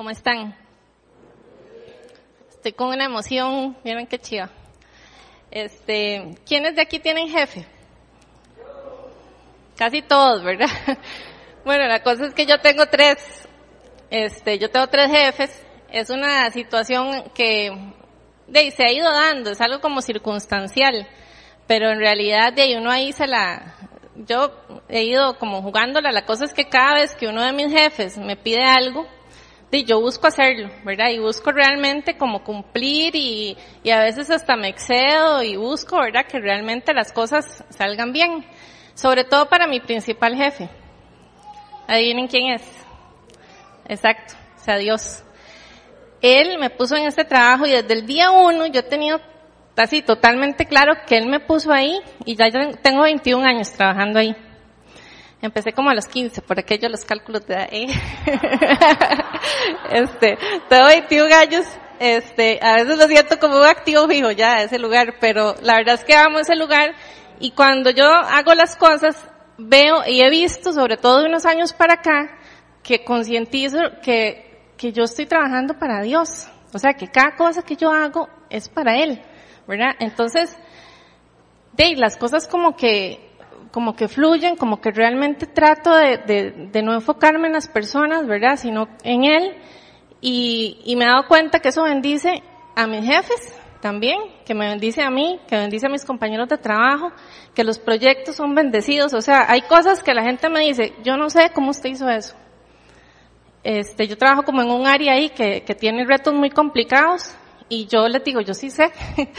¿Cómo están? Estoy con una emoción, miren qué chiva. Este, ¿quiénes de aquí tienen jefe? Casi todos, ¿verdad? Bueno, la cosa es que yo tengo tres, este, yo tengo tres jefes. Es una situación que de, se ha ido dando, es algo como circunstancial, pero en realidad de ahí uno ahí se la, yo he ido como jugándola. La cosa es que cada vez que uno de mis jefes me pide algo, y yo busco hacerlo, ¿verdad? Y busco realmente como cumplir y, y a veces hasta me excedo y busco, ¿verdad? Que realmente las cosas salgan bien. Sobre todo para mi principal jefe. Adivinen quién es. Exacto, o sea, Dios. Él me puso en este trabajo y desde el día uno yo he tenido así totalmente claro que él me puso ahí y ya tengo 21 años trabajando ahí. Empecé como a los 15, por aquello los cálculos de ahí. este, tengo 21 años, este, a veces lo siento como un activo fijo ya ese lugar, pero la verdad es que amo ese lugar y cuando yo hago las cosas, veo y he visto, sobre todo de unos años para acá, que concientizo que, que yo estoy trabajando para Dios. O sea, que cada cosa que yo hago es para Él, ¿verdad? Entonces, de las cosas como que como que fluyen, como que realmente trato de, de, de, no enfocarme en las personas, ¿verdad? Sino en Él. Y, y me he dado cuenta que eso bendice a mis jefes también, que me bendice a mí, que bendice a mis compañeros de trabajo, que los proyectos son bendecidos. O sea, hay cosas que la gente me dice, yo no sé cómo usted hizo eso. Este, yo trabajo como en un área ahí que, que tiene retos muy complicados y yo les digo, yo sí sé,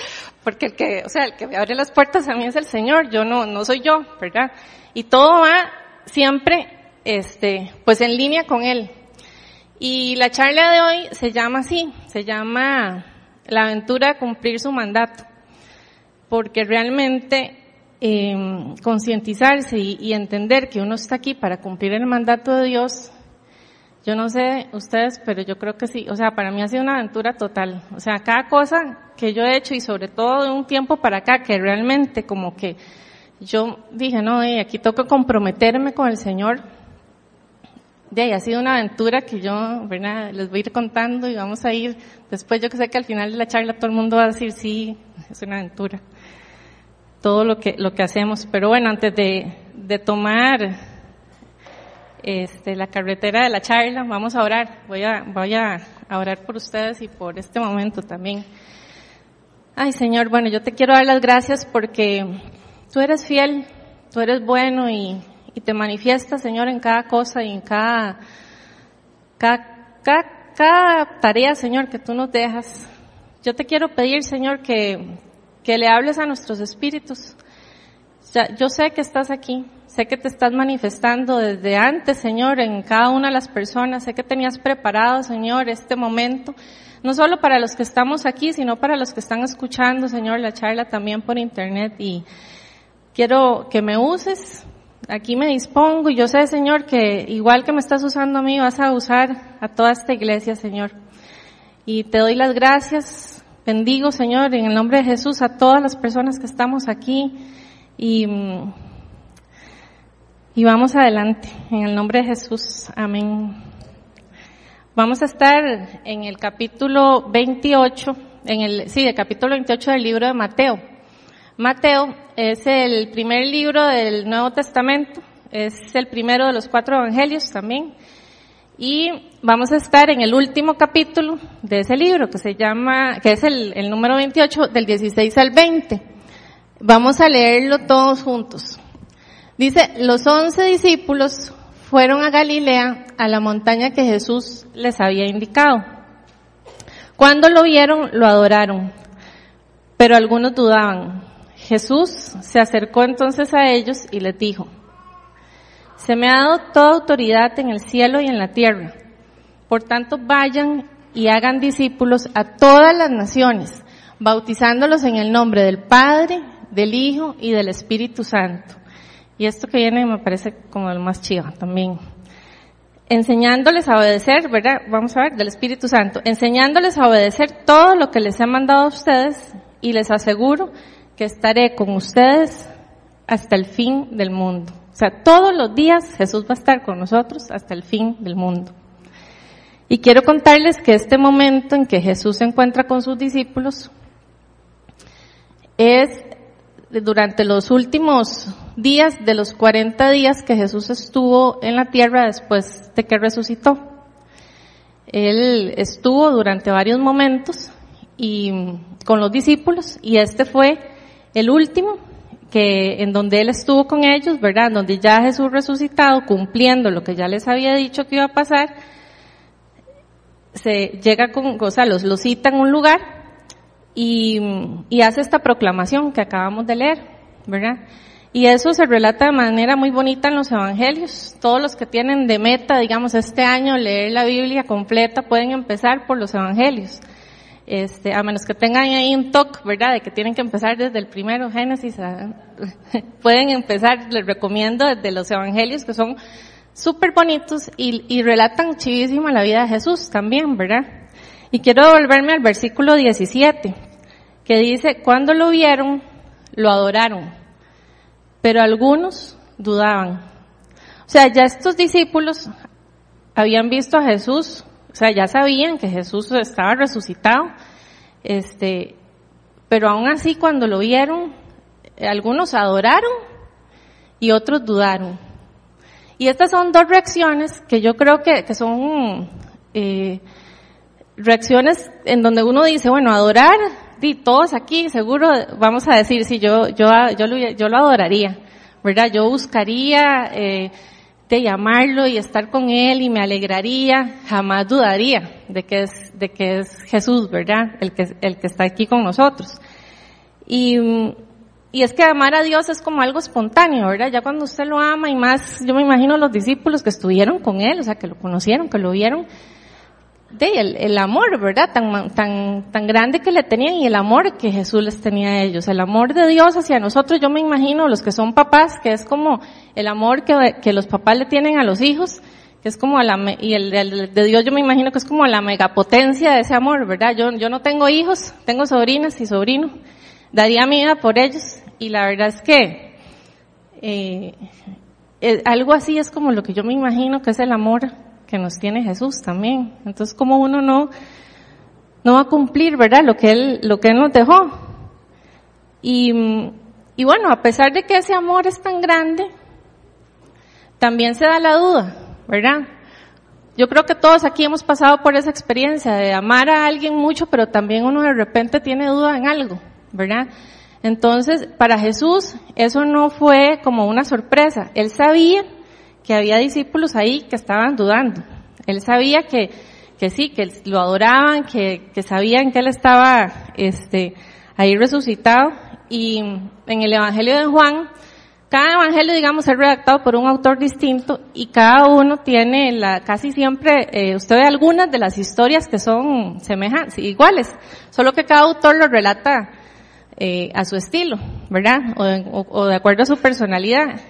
porque el que, o sea, el que me abre las puertas a mí es el Señor, yo no, no soy yo, ¿verdad? Y todo va siempre, este, pues en línea con Él. Y la charla de hoy se llama así, se llama la aventura de cumplir su mandato, porque realmente eh, concientizarse y, y entender que uno está aquí para cumplir el mandato de Dios yo no sé ustedes, pero yo creo que sí. O sea, para mí ha sido una aventura total. O sea, cada cosa que yo he hecho y sobre todo de un tiempo para acá que realmente como que yo dije, no, eh, aquí toca comprometerme con el Señor. De ahí ha sido una aventura que yo, ¿verdad? Les voy a ir contando y vamos a ir después. Yo que sé que al final de la charla todo el mundo va a decir, sí, es una aventura. Todo lo que, lo que hacemos. Pero bueno, antes de, de tomar este, la carretera de la charla, vamos a orar. Voy a, voy a orar por ustedes y por este momento también. Ay, Señor, bueno, yo te quiero dar las gracias porque tú eres fiel, tú eres bueno y, te manifiestas, Señor, en cada cosa y en cada, cada, cada, tarea, Señor, que tú nos dejas. Yo te quiero pedir, Señor, que, que le hables a nuestros espíritus. Ya, yo sé que estás aquí, Sé que te estás manifestando desde antes, Señor, en cada una de las personas. Sé que tenías preparado, Señor, este momento, no solo para los que estamos aquí, sino para los que están escuchando, Señor, la charla también por internet. Y quiero que me uses. Aquí me dispongo y yo sé, Señor, que igual que me estás usando a mí, vas a usar a toda esta iglesia, Señor. Y te doy las gracias. Bendigo, Señor, en el nombre de Jesús a todas las personas que estamos aquí. Y y vamos adelante, en el nombre de Jesús. Amén. Vamos a estar en el capítulo 28, en el, sí, el capítulo 28 del libro de Mateo. Mateo es el primer libro del Nuevo Testamento, es el primero de los cuatro evangelios también. Y vamos a estar en el último capítulo de ese libro, que se llama, que es el, el número 28, del 16 al 20. Vamos a leerlo todos juntos. Dice, los once discípulos fueron a Galilea, a la montaña que Jesús les había indicado. Cuando lo vieron, lo adoraron, pero algunos dudaban. Jesús se acercó entonces a ellos y les dijo, se me ha dado toda autoridad en el cielo y en la tierra. Por tanto, vayan y hagan discípulos a todas las naciones, bautizándolos en el nombre del Padre, del Hijo y del Espíritu Santo y esto que viene me parece como el más chido también. Enseñándoles a obedecer, ¿verdad? Vamos a ver, del Espíritu Santo. Enseñándoles a obedecer todo lo que les he mandado a ustedes y les aseguro que estaré con ustedes hasta el fin del mundo. O sea, todos los días Jesús va a estar con nosotros hasta el fin del mundo. Y quiero contarles que este momento en que Jesús se encuentra con sus discípulos es durante los últimos días de los 40 días que Jesús estuvo en la tierra después de que resucitó. Él estuvo durante varios momentos y con los discípulos y este fue el último que en donde él estuvo con ellos, ¿verdad? Donde ya Jesús resucitado, cumpliendo lo que ya les había dicho que iba a pasar, se llega con, o sea, los, los cita en un lugar y, y hace esta proclamación que acabamos de leer, ¿verdad? Y eso se relata de manera muy bonita en los evangelios. Todos los que tienen de meta, digamos, este año leer la Biblia completa pueden empezar por los evangelios. Este, a menos que tengan ahí un toque, ¿verdad? De que tienen que empezar desde el primero Génesis, pueden empezar, les recomiendo desde los evangelios que son súper bonitos y, y relatan chivísimo la vida de Jesús también, ¿verdad? Y quiero devolverme al versículo 17, que dice, cuando lo vieron, lo adoraron pero algunos dudaban. O sea, ya estos discípulos habían visto a Jesús, o sea, ya sabían que Jesús estaba resucitado, este, pero aún así cuando lo vieron, algunos adoraron y otros dudaron. Y estas son dos reacciones que yo creo que, que son eh, reacciones en donde uno dice, bueno, adorar y todos aquí seguro vamos a decir, sí, yo, yo, yo, lo, yo lo adoraría, ¿verdad? Yo buscaría eh, de llamarlo y estar con él y me alegraría, jamás dudaría de que es, de que es Jesús, ¿verdad? El que, el que está aquí con nosotros. Y, y es que amar a Dios es como algo espontáneo, ¿verdad? Ya cuando usted lo ama y más, yo me imagino los discípulos que estuvieron con él, o sea, que lo conocieron, que lo vieron, de el, el, amor, ¿verdad? Tan, tan, tan grande que le tenían y el amor que Jesús les tenía a ellos. El amor de Dios hacia nosotros, yo me imagino los que son papás, que es como el amor que, que los papás le tienen a los hijos, que es como la, y el, el, de Dios yo me imagino que es como la megapotencia de ese amor, ¿verdad? Yo, yo no tengo hijos, tengo sobrinas y sobrinos, daría mi vida por ellos y la verdad es que, eh, eh, algo así es como lo que yo me imagino que es el amor que nos tiene Jesús también. Entonces, ¿cómo uno no, no va a cumplir, verdad, lo que Él, lo que Él nos dejó? Y, y bueno, a pesar de que ese amor es tan grande, también se da la duda, ¿verdad? Yo creo que todos aquí hemos pasado por esa experiencia de amar a alguien mucho, pero también uno de repente tiene duda en algo, ¿verdad? Entonces, para Jesús eso no fue como una sorpresa. Él sabía que había discípulos ahí que estaban dudando. Él sabía que, que sí, que lo adoraban, que, que sabían que él estaba este, ahí resucitado. Y en el Evangelio de Juan, cada evangelio, digamos, es redactado por un autor distinto y cada uno tiene la, casi siempre, eh, usted ve algunas de las historias que son semejantes, iguales, solo que cada autor lo relata eh, a su estilo, ¿verdad? O, de acuerdo a su personalidad.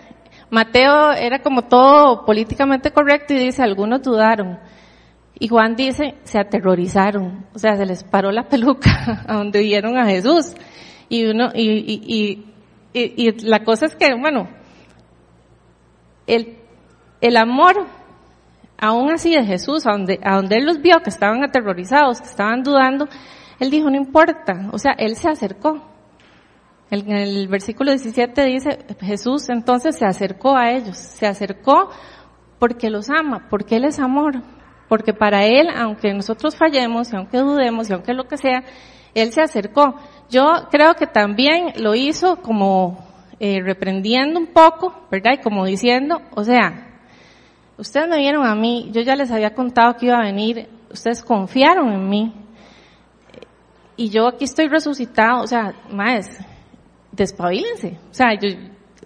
Mateo era como todo políticamente correcto y dice, algunos dudaron. Y Juan dice, se aterrorizaron, o sea, se les paró la peluca a donde vieron a Jesús. Y uno, y, y, y, y la cosa es que, bueno, el, el amor, aún así de Jesús, a donde, a donde él los vio que estaban aterrorizados, que estaban dudando, él dijo, no importa, o sea, él se acercó. En el versículo 17 dice, Jesús entonces se acercó a ellos, se acercó porque los ama, porque Él es amor, porque para Él, aunque nosotros fallemos y aunque dudemos y aunque lo que sea, Él se acercó. Yo creo que también lo hizo como eh, reprendiendo un poco, ¿verdad? Y como diciendo, o sea, ustedes me vieron a mí, yo ya les había contado que iba a venir, ustedes confiaron en mí, y yo aquí estoy resucitado, o sea, más, despabilense. O sea, yo,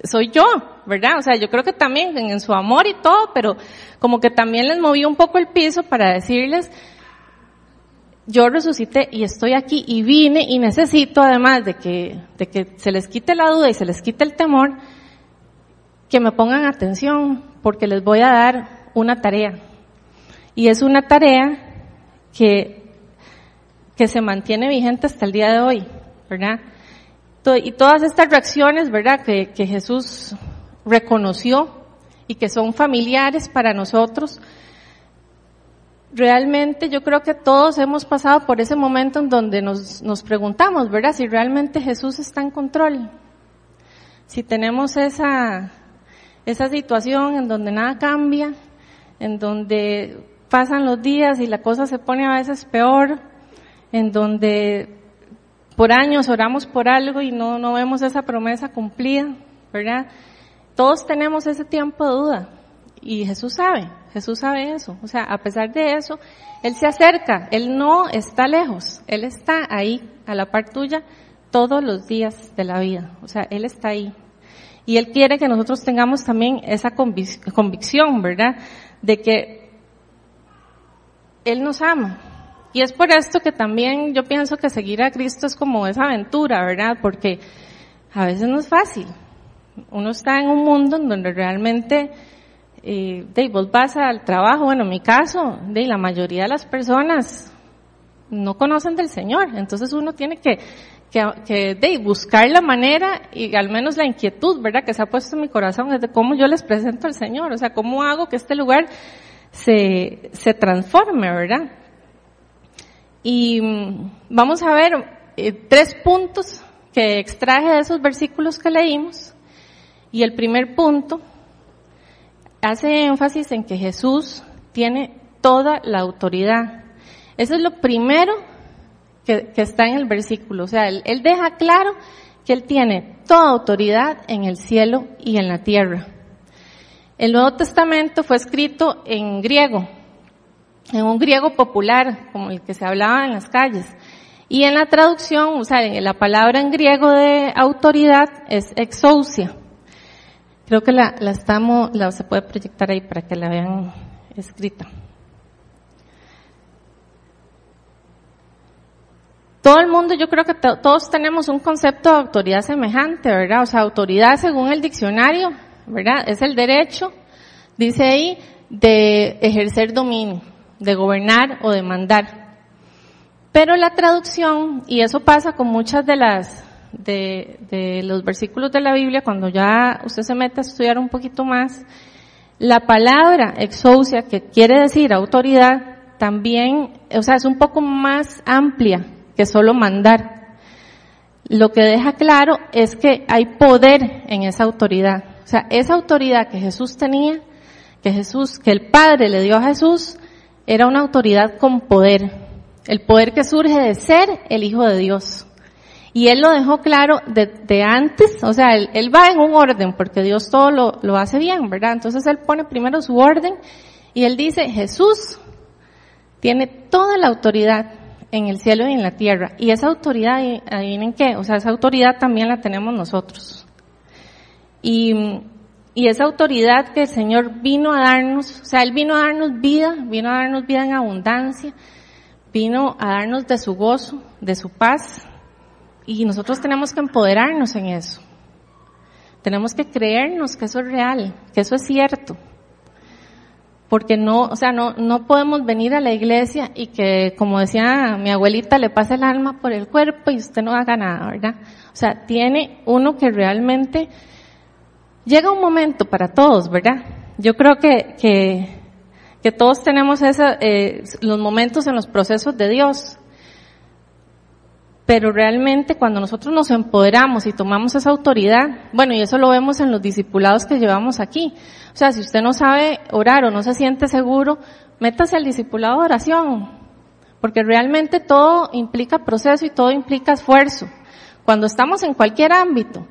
soy yo, ¿verdad? O sea, yo creo que también en, su amor y todo, pero como que también les moví un poco el piso para decirles, yo resucité y estoy aquí y vine y necesito además de que, de que se les quite la duda y se les quite el temor, que me pongan atención porque les voy a dar una tarea. Y es una tarea que, que se mantiene vigente hasta el día de hoy, ¿verdad? Y todas estas reacciones, ¿verdad?, que, que Jesús reconoció y que son familiares para nosotros, realmente yo creo que todos hemos pasado por ese momento en donde nos, nos preguntamos, ¿verdad? Si realmente Jesús está en control. Si tenemos esa, esa situación en donde nada cambia, en donde pasan los días y la cosa se pone a veces peor, en donde por años oramos por algo y no, no vemos esa promesa cumplida, ¿verdad? Todos tenemos ese tiempo de duda y Jesús sabe, Jesús sabe eso. O sea, a pesar de eso, Él se acerca, Él no está lejos, Él está ahí, a la par tuya, todos los días de la vida. O sea, Él está ahí. Y Él quiere que nosotros tengamos también esa convicción, ¿verdad? De que Él nos ama. Y es por esto que también yo pienso que seguir a Cristo es como esa aventura, ¿verdad? Porque a veces no es fácil. Uno está en un mundo en donde realmente eh, de vos vas al trabajo, bueno, en mi caso, de la mayoría de las personas no conocen del Señor, entonces uno tiene que, que, de buscar la manera y al menos la inquietud, ¿verdad? Que se ha puesto en mi corazón es de cómo yo les presento al Señor, o sea, cómo hago que este lugar se, se transforme, ¿verdad? Y mm, vamos a ver eh, tres puntos que extraje de esos versículos que leímos. Y el primer punto hace énfasis en que Jesús tiene toda la autoridad. Eso es lo primero que, está en el versículo. O sea, él, él deja claro que Él tiene toda autoridad en el cielo y en la tierra. El Nuevo Testamento fue escrito en griego, en un griego popular, como el que se hablaba en las calles. Y en la traducción, o sea, la palabra en griego de autoridad es exousia. Creo que la, la estamos, la se puede proyectar ahí para que la vean escrita. Todo el mundo, yo creo que todos tenemos un concepto de autoridad semejante, ¿verdad? O sea, autoridad según el diccionario, ¿verdad? Es el derecho, dice ahí, de ejercer dominio, de gobernar o de mandar. Pero la traducción, y eso pasa con muchas de las de, los versículos de la Biblia, cuando ya usted se mete a estudiar un poquito más, la palabra exousia, que quiere decir autoridad, también, o sea, es un poco más amplia que solo mandar. Lo que deja claro es que hay poder en esa autoridad. O sea, esa autoridad que Jesús tenía, que Jesús, que el Padre le dio a Jesús, era una autoridad con poder. El poder que surge de ser el Hijo de Dios. Y él lo dejó claro de, antes, o sea, él, va en un orden, porque Dios todo lo, lo hace bien, ¿verdad? Entonces él pone primero su orden y él dice, Jesús tiene toda la autoridad en el cielo y en la tierra. Y esa autoridad, adivinen qué, o sea, esa autoridad también la tenemos nosotros. Y, y esa autoridad que el Señor vino a darnos, o sea, Él vino a darnos vida, vino a darnos vida en abundancia, vino a darnos de su gozo, de su paz, y nosotros tenemos que empoderarnos en eso. Tenemos que creernos que eso es real, que eso es cierto. Porque no, o sea, no, no podemos venir a la iglesia y que, como decía mi abuelita, le pase el alma por el cuerpo y usted no haga nada, ¿verdad? O sea, tiene uno que realmente llega un momento para todos, ¿verdad? Yo creo que, que, que todos tenemos esa, eh, los momentos en los procesos de Dios. Pero realmente cuando nosotros nos empoderamos y tomamos esa autoridad, bueno, y eso lo vemos en los discipulados que llevamos aquí. O sea, si usted no sabe orar o no se siente seguro, métase al discipulado de oración. Porque realmente todo implica proceso y todo implica esfuerzo. Cuando estamos en cualquier ámbito.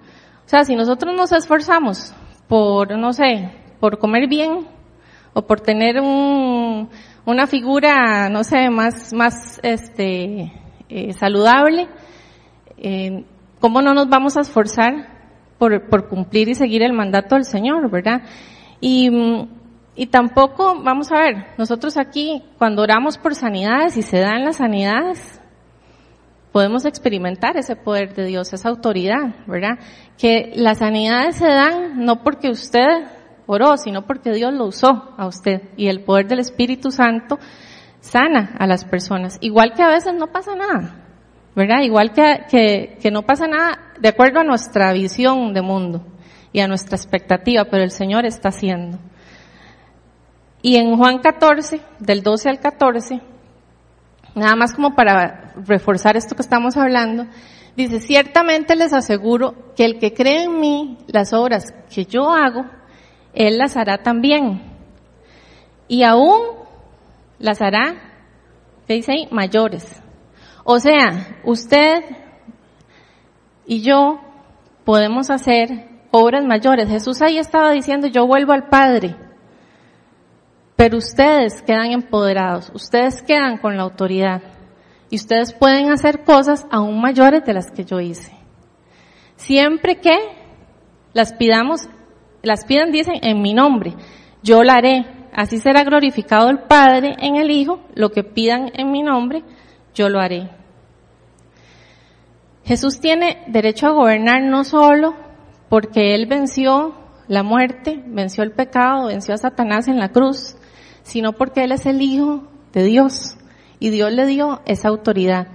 O sea, si nosotros nos esforzamos por, no sé, por comer bien o por tener un, una figura, no sé, más, más, este, eh, saludable, eh, ¿cómo no nos vamos a esforzar por, por, cumplir y seguir el mandato del Señor, verdad? Y, y tampoco, vamos a ver, nosotros aquí, cuando oramos por sanidades y se dan las sanidades, podemos experimentar ese poder de Dios, esa autoridad, ¿verdad? Que las sanidades se dan no porque usted oró, sino porque Dios lo usó a usted y el poder del Espíritu Santo sana a las personas. Igual que a veces no pasa nada, ¿verdad? Igual que, que, no pasa nada de acuerdo a nuestra visión de mundo y a nuestra expectativa, pero el Señor está haciendo. Y en Juan 14, del 12 al 14, nada más como para reforzar esto que estamos hablando, dice, ciertamente les aseguro que el que cree en mí, las obras que yo hago, él las hará también. Y aún las hará, ¿qué dice ahí? Mayores. O sea, usted y yo podemos hacer obras mayores. Jesús ahí estaba diciendo, yo vuelvo al Padre. Pero ustedes quedan empoderados, ustedes quedan con la autoridad y ustedes pueden hacer cosas aún mayores de las que yo hice. Siempre que las pidamos, las pidan, dicen, en mi nombre, yo la haré. Así será glorificado el Padre en el Hijo, lo que pidan en mi nombre, yo lo haré. Jesús tiene derecho a gobernar no solo porque Él venció la muerte, venció el pecado, venció a Satanás en la cruz, sino porque Él es el Hijo de Dios y Dios le dio esa autoridad.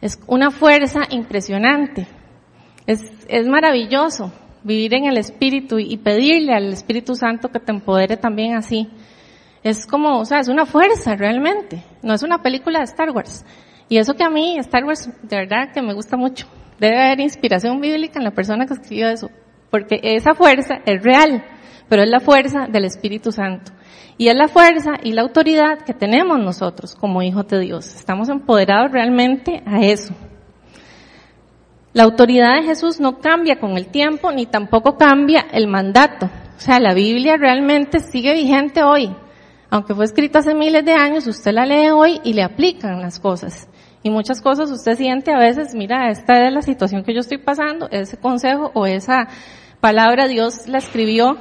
Es una fuerza impresionante. Es, es maravilloso vivir en el Espíritu y pedirle al Espíritu Santo que te empodere también así. Es como, o sea, es una fuerza realmente. No es una película de Star Wars. Y eso que a mí, Star Wars, de verdad que me gusta mucho. Debe haber inspiración bíblica en la persona que escribió eso. Porque esa fuerza es real, pero es la fuerza del Espíritu Santo. Y es la fuerza y la autoridad que tenemos nosotros como hijos de Dios. Estamos empoderados realmente a eso. La autoridad de Jesús no cambia con el tiempo ni tampoco cambia el mandato. O sea, la Biblia realmente sigue vigente hoy. Aunque fue escrita hace miles de años, usted la lee hoy y le aplican las cosas. Y muchas cosas usted siente a veces, mira, esta es la situación que yo estoy pasando, ese consejo o esa palabra Dios la escribió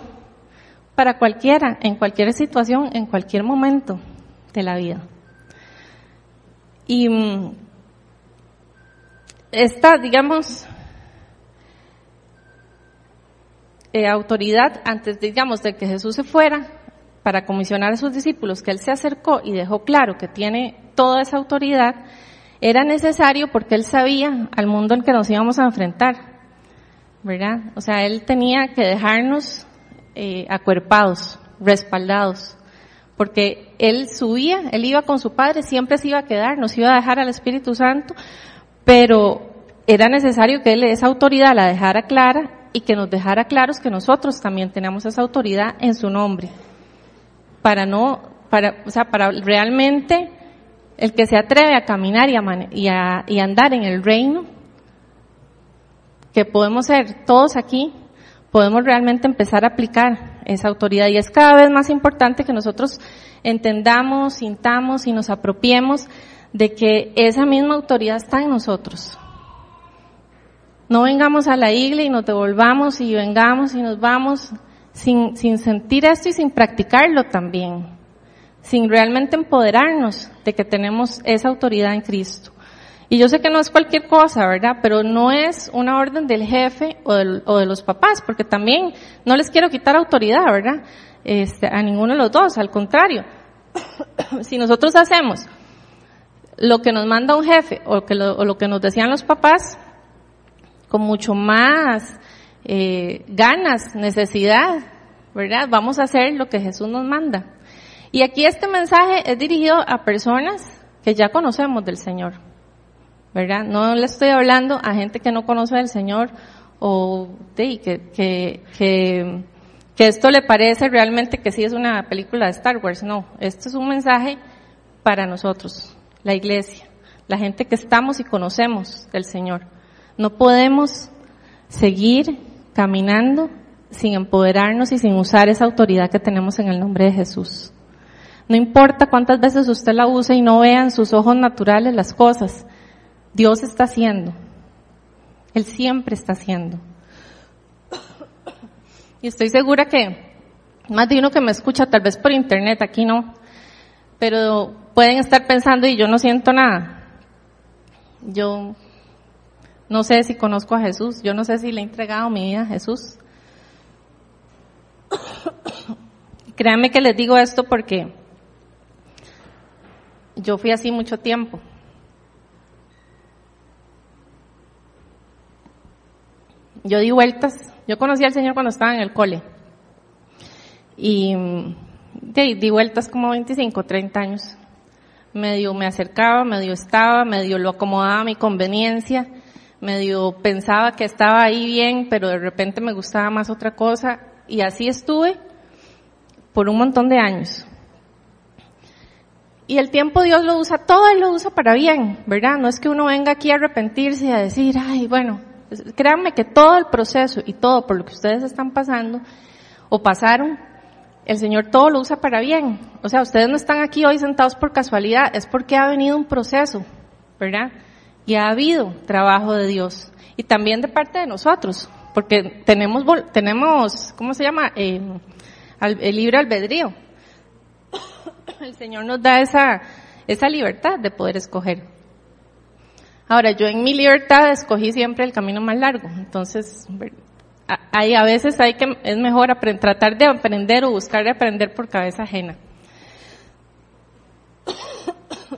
para cualquiera, en cualquier situación, en cualquier momento de la vida. Y mm, esta, digamos, eh, autoridad antes, digamos, de que Jesús se fuera para comisionar a sus discípulos, que él se acercó y dejó claro que tiene toda esa autoridad, era necesario porque él sabía al mundo en que nos íbamos a enfrentar, ¿verdad? O sea, él tenía que dejarnos eh, acuerpados, respaldados, porque él subía, él iba con su padre, siempre se iba a quedar, nos iba a dejar al Espíritu Santo, pero era necesario que él esa autoridad la dejara clara y que nos dejara claros que nosotros también tenemos esa autoridad en su nombre, para no, para, o sea, para realmente el que se atreve a caminar y a, y a andar en el reino, que podemos ser todos aquí, podemos realmente empezar a aplicar esa autoridad. Y es cada vez más importante que nosotros entendamos, sintamos y nos apropiemos de que esa misma autoridad está en nosotros. No vengamos a la iglesia y nos devolvamos y vengamos y nos vamos sin, sin sentir esto y sin practicarlo también, sin realmente empoderarnos de que tenemos esa autoridad en Cristo. Y yo sé que no es cualquier cosa, ¿verdad? Pero no es una orden del jefe o, de los papás, porque también no les quiero quitar autoridad, ¿verdad? Este, a ninguno de los dos, al contrario. si nosotros hacemos lo que nos manda un jefe o, que lo, o lo que nos decían los papás, con mucho más eh, ganas, necesidad, ¿verdad? Vamos a hacer lo que Jesús nos manda. Y aquí este mensaje es dirigido a personas que ya conocemos del Señor. ¿Verdad? No le estoy hablando a gente que no conoce al Señor o de, que, que, que, que esto le parece realmente que sí es una película de Star Wars. No, esto es un mensaje para nosotros, la iglesia, la gente que estamos y conocemos del Señor. No podemos seguir caminando sin empoderarnos y sin usar esa autoridad que tenemos en el nombre de Jesús. No importa cuántas veces usted la use y no vea en sus ojos naturales las cosas, Dios está haciendo. Él siempre está haciendo. Y estoy segura que más de uno que me escucha, tal vez por internet, aquí no, pero pueden estar pensando y yo no siento nada. Yo no sé si conozco a Jesús, yo no sé si le he entregado mi vida a Jesús. Créanme que les digo esto porque yo fui así mucho tiempo. Yo di vueltas. Yo conocí al Señor cuando estaba en el cole. Y di, vueltas como 25, 30 años. Medio me acercaba, medio estaba, medio lo acomodaba a mi conveniencia, medio pensaba que estaba ahí bien, pero de repente me gustaba más otra cosa y así estuve por un montón de años. Y el tiempo Dios lo usa, todo Él lo usa para bien, ¿verdad? No es que uno venga aquí a arrepentirse y a decir, ay, bueno, créanme que todo el proceso y todo por lo que ustedes están pasando o pasaron, el Señor todo lo usa para bien. O sea, ustedes no están aquí hoy sentados por casualidad, es porque ha venido un proceso, ¿verdad? Y ha habido trabajo de Dios. Y también de parte de nosotros, porque tenemos, tenemos ¿cómo se llama? Eh, el libre albedrío. El Señor nos da esa, esa libertad de poder escoger. Ahora, yo en mi libertad escogí siempre el camino más largo, entonces hay, a veces hay que, es mejor tratar de aprender o buscar de aprender por cabeza ajena.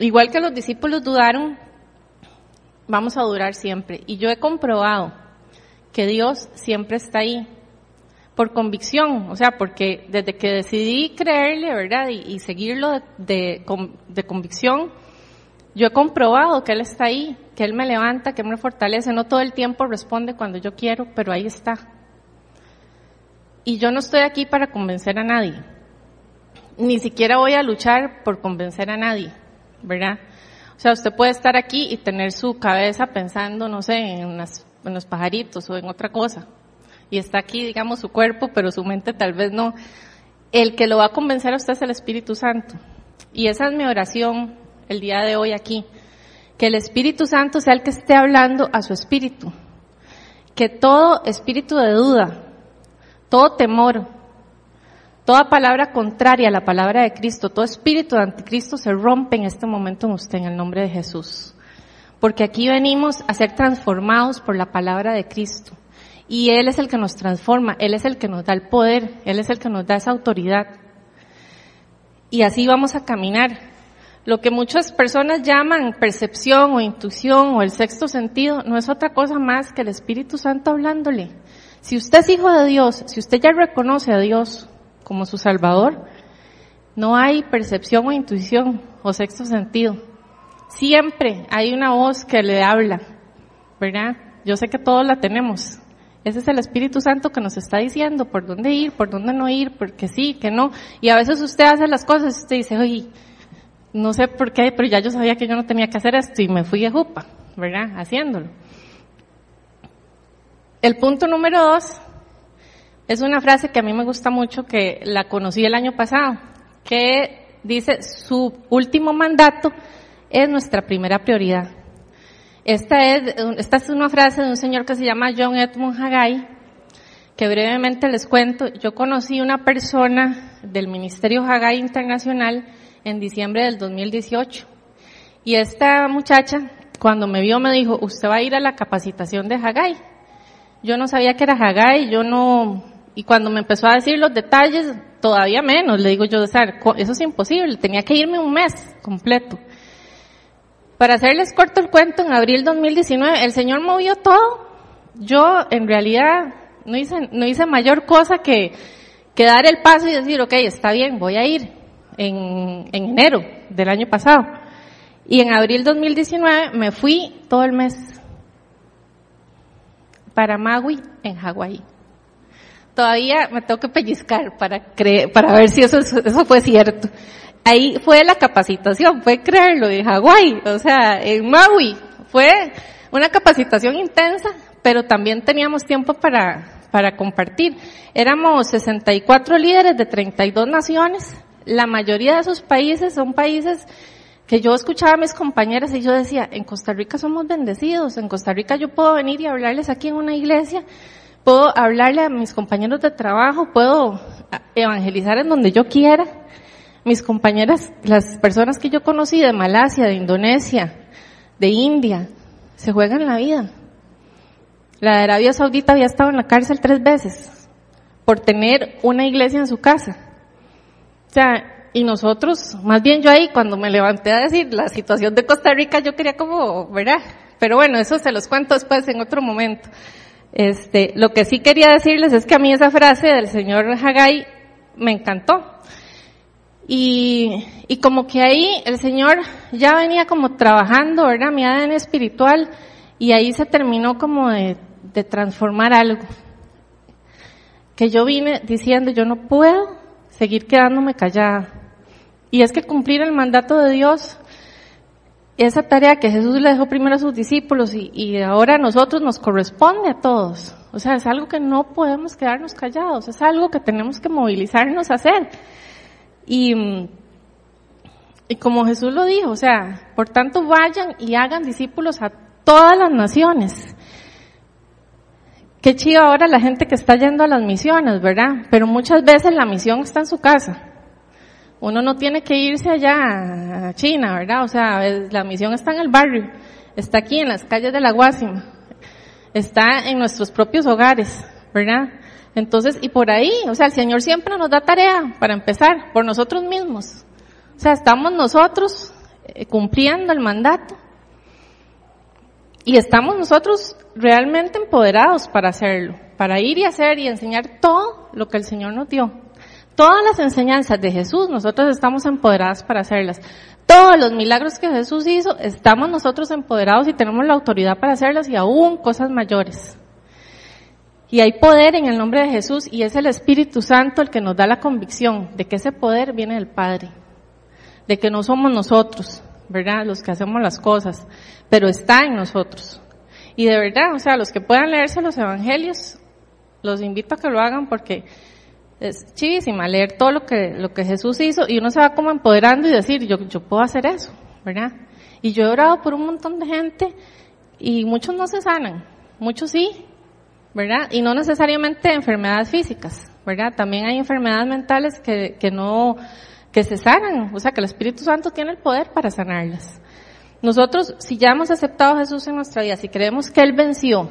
Igual que los discípulos dudaron, vamos a durar siempre. Y yo he comprobado que Dios siempre está ahí, por convicción, o sea, porque desde que decidí creerle, ¿verdad? Y, seguirlo de, de, convicción, yo he comprobado que Él está ahí, que Él me levanta, que Él me fortalece, no todo el tiempo responde cuando yo quiero, pero ahí está. Y yo no estoy aquí para convencer a nadie, ni siquiera voy a luchar por convencer a nadie, ¿verdad? O sea, usted puede estar aquí y tener su cabeza pensando, no sé, en, en los pajaritos o en otra cosa, y está aquí, digamos, su cuerpo, pero su mente tal vez no. El que lo va a convencer a usted es el Espíritu Santo. Y esa es mi oración el día de hoy aquí. Que el Espíritu Santo sea el que esté hablando a su espíritu. Que todo espíritu de duda, todo temor, toda palabra contraria a la palabra de Cristo, todo espíritu de anticristo se rompe en este momento en usted en el nombre de Jesús. Porque aquí venimos a ser transformados por la palabra de Cristo. Y Él es el que nos transforma, Él es el que nos da el poder, Él es el que nos da esa autoridad. Y así vamos a caminar. Lo que muchas personas llaman percepción o intuición o el sexto sentido no es otra cosa más que el Espíritu Santo hablándole. Si usted es hijo de Dios, si usted ya reconoce a Dios como su Salvador, no hay percepción o intuición o sexto sentido. Siempre hay una voz que le habla, ¿verdad? Yo sé que todos la tenemos, ese es el Espíritu Santo que nos está diciendo por dónde ir, por dónde no ir, porque sí, que no. Y a veces usted hace las cosas y usted dice, oye, no sé por qué, pero ya yo sabía que yo no tenía que hacer esto y me fui a jupa, ¿verdad? Haciéndolo. El punto número dos es una frase que a mí me gusta mucho, que la conocí el año pasado, que dice, su último mandato es nuestra primera prioridad. Esta es, esta es una frase de un señor que se llama John Edmund Haggai, que brevemente les cuento. Yo conocí una persona del Ministerio Haggai Internacional en diciembre del 2018. Y esta muchacha, cuando me vio, me dijo, usted va a ir a la capacitación de Haggai. Yo no sabía que era Haggai, yo no, y cuando me empezó a decir los detalles, todavía menos, le digo yo, eso es imposible, tenía que irme un mes completo. Para hacerles corto el cuento, en abril 2019 el Señor movió todo. Yo en realidad no hice, mayor cosa que, dar el paso y decir, ok, está bien, voy a ir en, en enero del año pasado. Y en abril 2019 me fui todo el mes para Maui, en Hawái. Todavía me tengo que pellizcar para creer, para ver si eso, eso fue cierto ahí fue la capacitación, fue creerlo en Hawái, o sea, en Maui. Fue una capacitación intensa, pero también teníamos tiempo para, para compartir. Éramos 64 líderes de 32 naciones. La mayoría de esos países son países que yo escuchaba a mis compañeras y yo decía, en Costa Rica somos bendecidos, en Costa Rica yo puedo venir y hablarles aquí en una iglesia, puedo hablarle a mis compañeros de trabajo, puedo evangelizar en donde yo quiera mis compañeras, las personas que yo conocí de Malasia, de Indonesia, de India, se juegan la vida. La de Arabia Saudita había estado en la cárcel tres veces por tener una iglesia en su casa. O sea, y nosotros, más bien yo ahí, cuando me levanté a decir la situación de Costa Rica, yo quería como, ¿verdad? Pero bueno, eso se los cuento después en otro momento. Este, lo que sí quería decirles es que a mí esa frase del señor Hagai me encantó. Y, y como que ahí el Señor ya venía como trabajando, ¿verdad? Mi ADN espiritual y ahí se terminó como de, de transformar algo. Que yo vine diciendo, yo no puedo seguir quedándome callada. Y es que cumplir el mandato de Dios, esa tarea que Jesús le dejó primero a sus discípulos y, y ahora a nosotros nos corresponde a todos. O sea, es algo que no podemos quedarnos callados, es algo que tenemos que movilizarnos a hacer. Y, y como Jesús lo dijo, o sea, por tanto vayan y hagan discípulos a todas las naciones. Qué chido ahora la gente que está yendo a las misiones, ¿verdad? Pero muchas veces la misión está en su casa. Uno no tiene que irse allá a China, ¿verdad? O sea, la misión está en el barrio, está aquí en las calles de la Guásima, está en nuestros propios hogares, ¿verdad? Entonces, y por ahí, o sea, el Señor siempre nos da tarea para empezar, por nosotros mismos. O sea, estamos nosotros eh, cumpliendo el mandato y estamos nosotros realmente empoderados para hacerlo, para ir y hacer y enseñar todo lo que el Señor nos dio. Todas las enseñanzas de Jesús, nosotros estamos empoderados para hacerlas. Todos los milagros que Jesús hizo, estamos nosotros empoderados y tenemos la autoridad para hacerlas y aún cosas mayores. Y hay poder en el nombre de Jesús y es el Espíritu Santo el que nos da la convicción de que ese poder viene del Padre, de que no somos nosotros, ¿verdad? Los que hacemos las cosas, pero está en nosotros. Y de verdad, o sea, los que puedan leerse los evangelios, los invito a que lo hagan porque es chivísima leer todo lo que, lo que Jesús hizo y uno se va como empoderando y decir, yo, yo puedo hacer eso, ¿verdad? Y yo he orado por un montón de gente y muchos no se sanan, muchos sí, ¿verdad? Y no necesariamente enfermedades físicas, ¿verdad? También hay enfermedades mentales que, que no, que se sanan, o sea, que el Espíritu Santo tiene el poder para sanarlas. Nosotros, si ya hemos aceptado a Jesús en nuestra vida, si creemos que Él venció,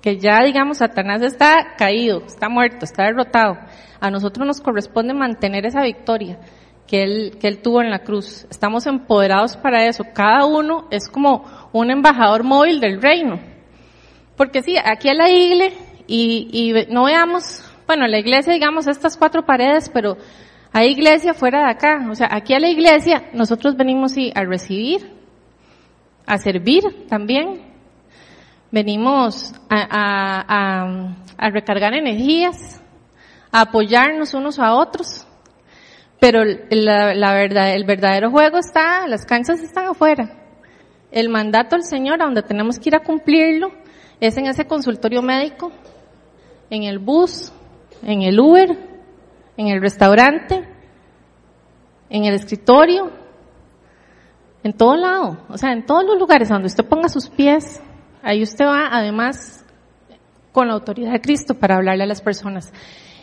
que ya, digamos, Satanás está caído, está muerto, está derrotado, a nosotros nos corresponde mantener esa victoria que Él, que Él tuvo en la cruz. Estamos empoderados para eso. Cada uno es como un embajador móvil del reino. Porque sí, aquí a la iglesia, y, y no veamos, bueno, la iglesia, digamos, estas cuatro paredes, pero hay iglesia fuera de acá. O sea, aquí a la iglesia nosotros venimos sí, a recibir, a servir también. Venimos a, a, recargar energías, a apoyarnos unos a otros. Pero la, la verdad, el verdadero juego está, las canchas están afuera. El mandato del Señor, a donde tenemos que ir a cumplirlo, es en ese consultorio médico, en el bus, en el Uber, en el restaurante, en el escritorio, en todo lado, o sea, en todos los lugares donde usted ponga sus pies, ahí usted va además con la autoridad de Cristo para hablarle a las personas.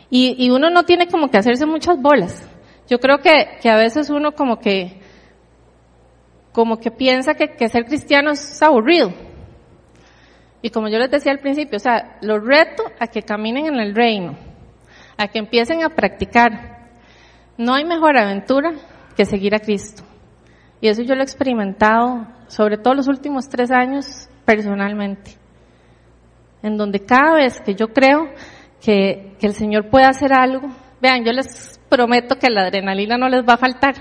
Y, y uno no tiene como que hacerse muchas bolas. Yo creo que, que a veces uno como que, como que piensa que, que ser cristiano es aburrido. Y como yo les decía al principio, o sea, los reto a que caminen en el reino a que empiecen a practicar. No hay mejor aventura que seguir a Cristo. Y eso yo lo he experimentado, sobre todo los últimos tres años, personalmente. En donde cada vez que yo creo que, el Señor puede hacer algo, vean, yo les prometo que la adrenalina no les va a faltar.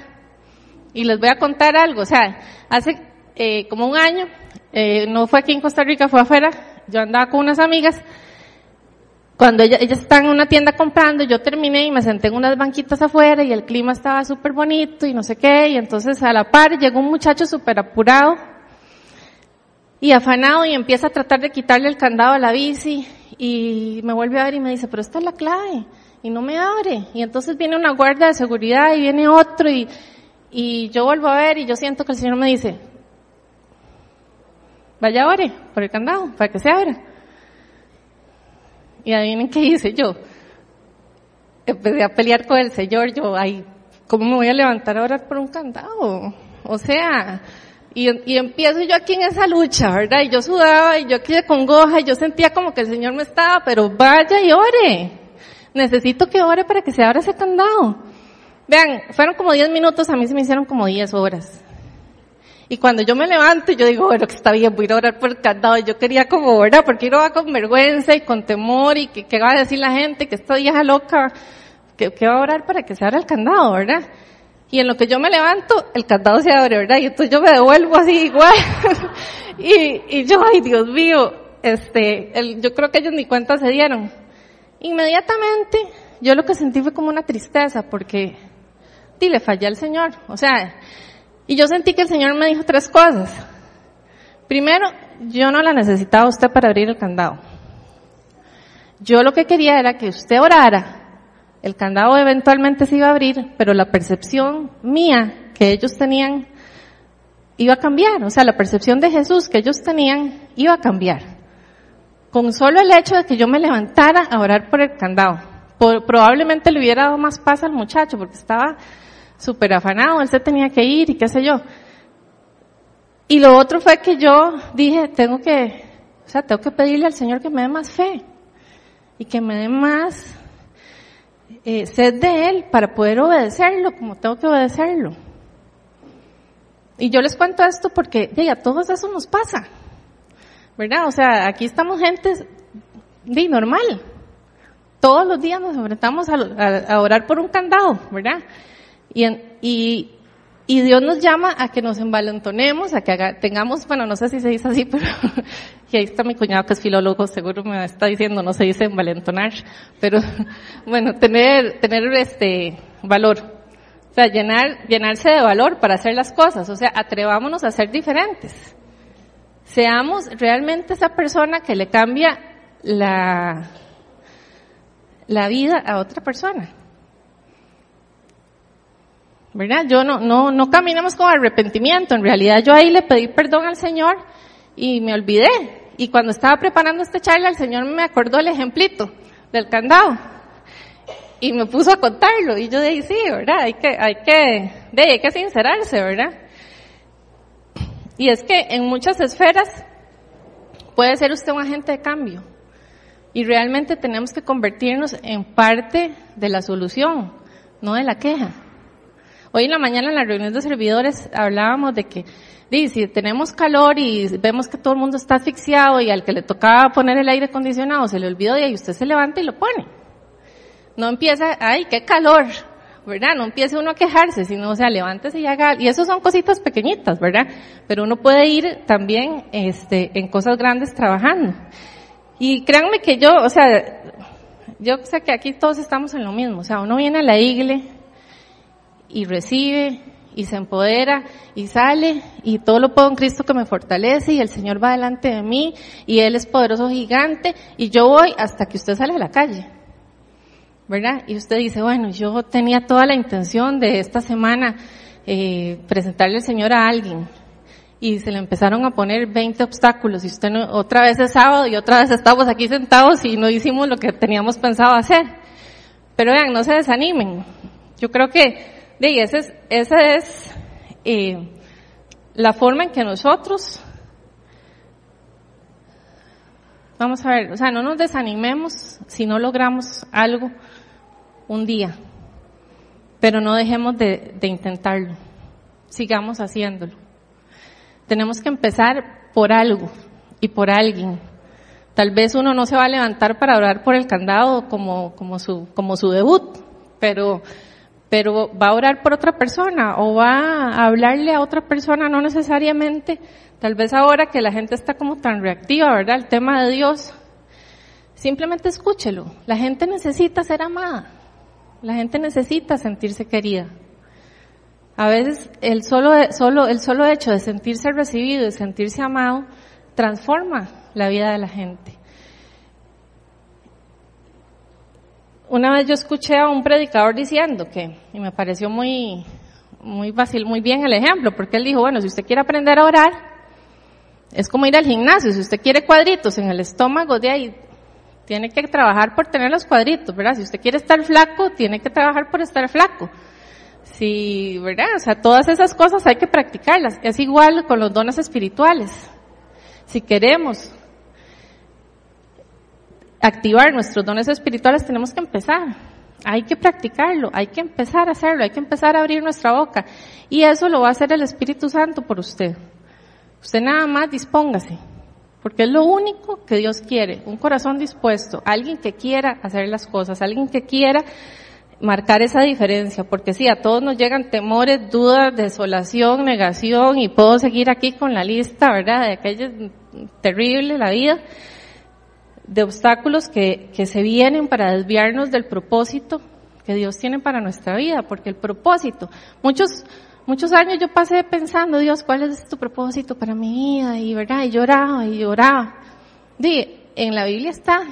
Y les voy a contar algo. O sea, hace eh, como un año, eh, no fue aquí en Costa Rica, fue afuera, yo andaba con unas amigas. Cuando ellas, están en una tienda comprando, yo terminé y me senté en unas banquitas afuera y el clima estaba súper bonito y no sé qué, y entonces a la par llegó un muchacho súper apurado y afanado y empieza a tratar de quitarle el candado a la bici y me vuelve a ver y me dice, pero esta es la clave y no me abre. Y entonces viene una guardia de seguridad y viene otro y, y yo vuelvo a ver y yo siento que el Señor me dice, vaya abre por el candado para que se abra. Y adivinen qué hice yo. Empecé a pelear con el Señor, yo, ay, ¿cómo me voy a levantar ahora por un candado? O sea, y, y, empiezo yo aquí en esa lucha, ¿verdad? Y yo sudaba y yo aquí de congoja y yo sentía como que el Señor me estaba, pero vaya y ore. Necesito que ore para que se abra ese candado. Vean, fueron como 10 minutos, a mí se me hicieron como 10 horas. Y cuando yo me levanto, yo digo, bueno, que está bien, voy a orar por el candado. Y yo quería como, ¿verdad? Porque uno va con vergüenza y con temor y que, qué va a decir la gente, que esta vieja loca, que, que va a orar para que se abra el candado, ¿verdad? Y en lo que yo me levanto, el candado se abre, ¿verdad? Y entonces yo me devuelvo así igual. y, y yo, ay Dios mío, este, el, yo creo que ellos ni cuenta se dieron. Inmediatamente, yo lo que sentí fue como una tristeza porque, di, le fallé al Señor. O sea, y yo sentí que el Señor me dijo tres cosas. Primero, yo no la necesitaba usted para abrir el candado. Yo lo que quería era que usted orara. El candado eventualmente se iba a abrir, pero la percepción mía que ellos tenían iba a cambiar. O sea, la percepción de Jesús que ellos tenían iba a cambiar. Con solo el hecho de que yo me levantara a orar por el candado. probablemente le hubiera dado más paz al muchacho porque estaba súper afanado, él se tenía que ir y qué sé yo. Y lo otro fue que yo dije, tengo que, o sea, tengo que pedirle al Señor que me dé más fe y que me dé más eh, sed de Él para poder obedecerlo como tengo que obedecerlo. Y yo les cuento esto porque ya, a todos eso nos pasa, ¿verdad? O sea, aquí estamos gente de normal. Todos los días nos enfrentamos a orar por un candado, ¿verdad? Y, y, y Dios nos llama a que nos envalentonemos, a que tengamos, bueno, no sé si se dice así, pero, y ahí está mi cuñado que es filólogo, seguro me está diciendo, no se dice envalentonar, pero, bueno, tener, tener este, valor. O sea, llenar, llenarse de valor para hacer las cosas. O sea, atrevámonos a ser diferentes. Seamos realmente esa persona que le cambia la, la vida a otra persona. ¿Verdad? Yo no, no, no caminamos con arrepentimiento. En realidad yo ahí le pedí perdón al Señor y me olvidé. Y cuando estaba preparando este charla, el Señor me acordó el ejemplito del candado. Y me puso a contarlo. Y yo dije, sí, ¿verdad? Hay que, hay que, de, hay que sincerarse, ¿verdad? Y es que en muchas esferas puede ser usted un agente de cambio. Y realmente tenemos que convertirnos en parte de la solución, no de la queja. Hoy en la mañana en la reunión de servidores hablábamos de que si tenemos calor y vemos que todo el mundo está asfixiado y al que le tocaba poner el aire acondicionado se le olvidó y usted se levanta y lo pone. No empieza, ay, qué calor, ¿verdad? No empiece uno a quejarse, sino, o sea, levántese y haga, y eso son cositas pequeñitas, ¿verdad? Pero uno puede ir también, este, en cosas grandes trabajando. Y créanme que yo, o sea, yo sé que aquí todos estamos en lo mismo, o sea, uno viene a la iglesia, y recibe y se empodera y sale y todo lo puedo en Cristo que me fortalece y el Señor va delante de mí y Él es poderoso gigante y yo voy hasta que usted sale a la calle. ¿Verdad? Y usted dice, bueno, yo tenía toda la intención de esta semana eh, presentarle al Señor a alguien y se le empezaron a poner 20 obstáculos y usted no, otra vez es sábado y otra vez estamos aquí sentados y no hicimos lo que teníamos pensado hacer. Pero vean, no se desanimen. Yo creo que y esa es, esa es eh, la forma en que nosotros, vamos a ver, o sea, no nos desanimemos si no logramos algo un día, pero no dejemos de, de intentarlo, sigamos haciéndolo. Tenemos que empezar por algo y por alguien. Tal vez uno no se va a levantar para orar por el candado como, como su, como su debut, pero pero va a orar por otra persona o va a hablarle a otra persona, no necesariamente, tal vez ahora que la gente está como tan reactiva, ¿verdad? El tema de Dios, simplemente escúchelo. La gente necesita ser amada, la gente necesita sentirse querida. A veces el solo, solo, el solo hecho de sentirse recibido, de sentirse amado, transforma la vida de la gente. Una vez yo escuché a un predicador diciendo que, y me pareció muy, muy fácil, muy bien el ejemplo, porque él dijo, bueno, si usted quiere aprender a orar, es como ir al gimnasio, si usted quiere cuadritos en el estómago, de ahí tiene que trabajar por tener los cuadritos, ¿verdad? Si usted quiere estar flaco, tiene que trabajar por estar flaco. Si, ¿verdad? O sea, todas esas cosas hay que practicarlas. Es igual con los dones espirituales. Si queremos activar nuestros dones espirituales tenemos que empezar Hay que practicarlo, hay que empezar a hacerlo, hay que empezar a abrir nuestra boca. Y eso lo va a hacer el Espíritu Santo por usted. Usted nada más dispóngase, porque es lo único que Dios quiere, un corazón dispuesto, alguien que quiera hacer las cosas, alguien que quiera marcar esa diferencia, porque sí, a todos nos llegan temores, dudas, desolación, negación, y puedo seguir aquí con la lista, ¿verdad? De aquello terrible, la vida, de obstáculos que, que se vienen para desviarnos del propósito que Dios tiene para nuestra vida, porque el propósito, muchos, muchos años yo pasé pensando, Dios, ¿cuál es tu propósito para mi vida? Y verdad, y lloraba y lloraba. Di, en la Biblia está,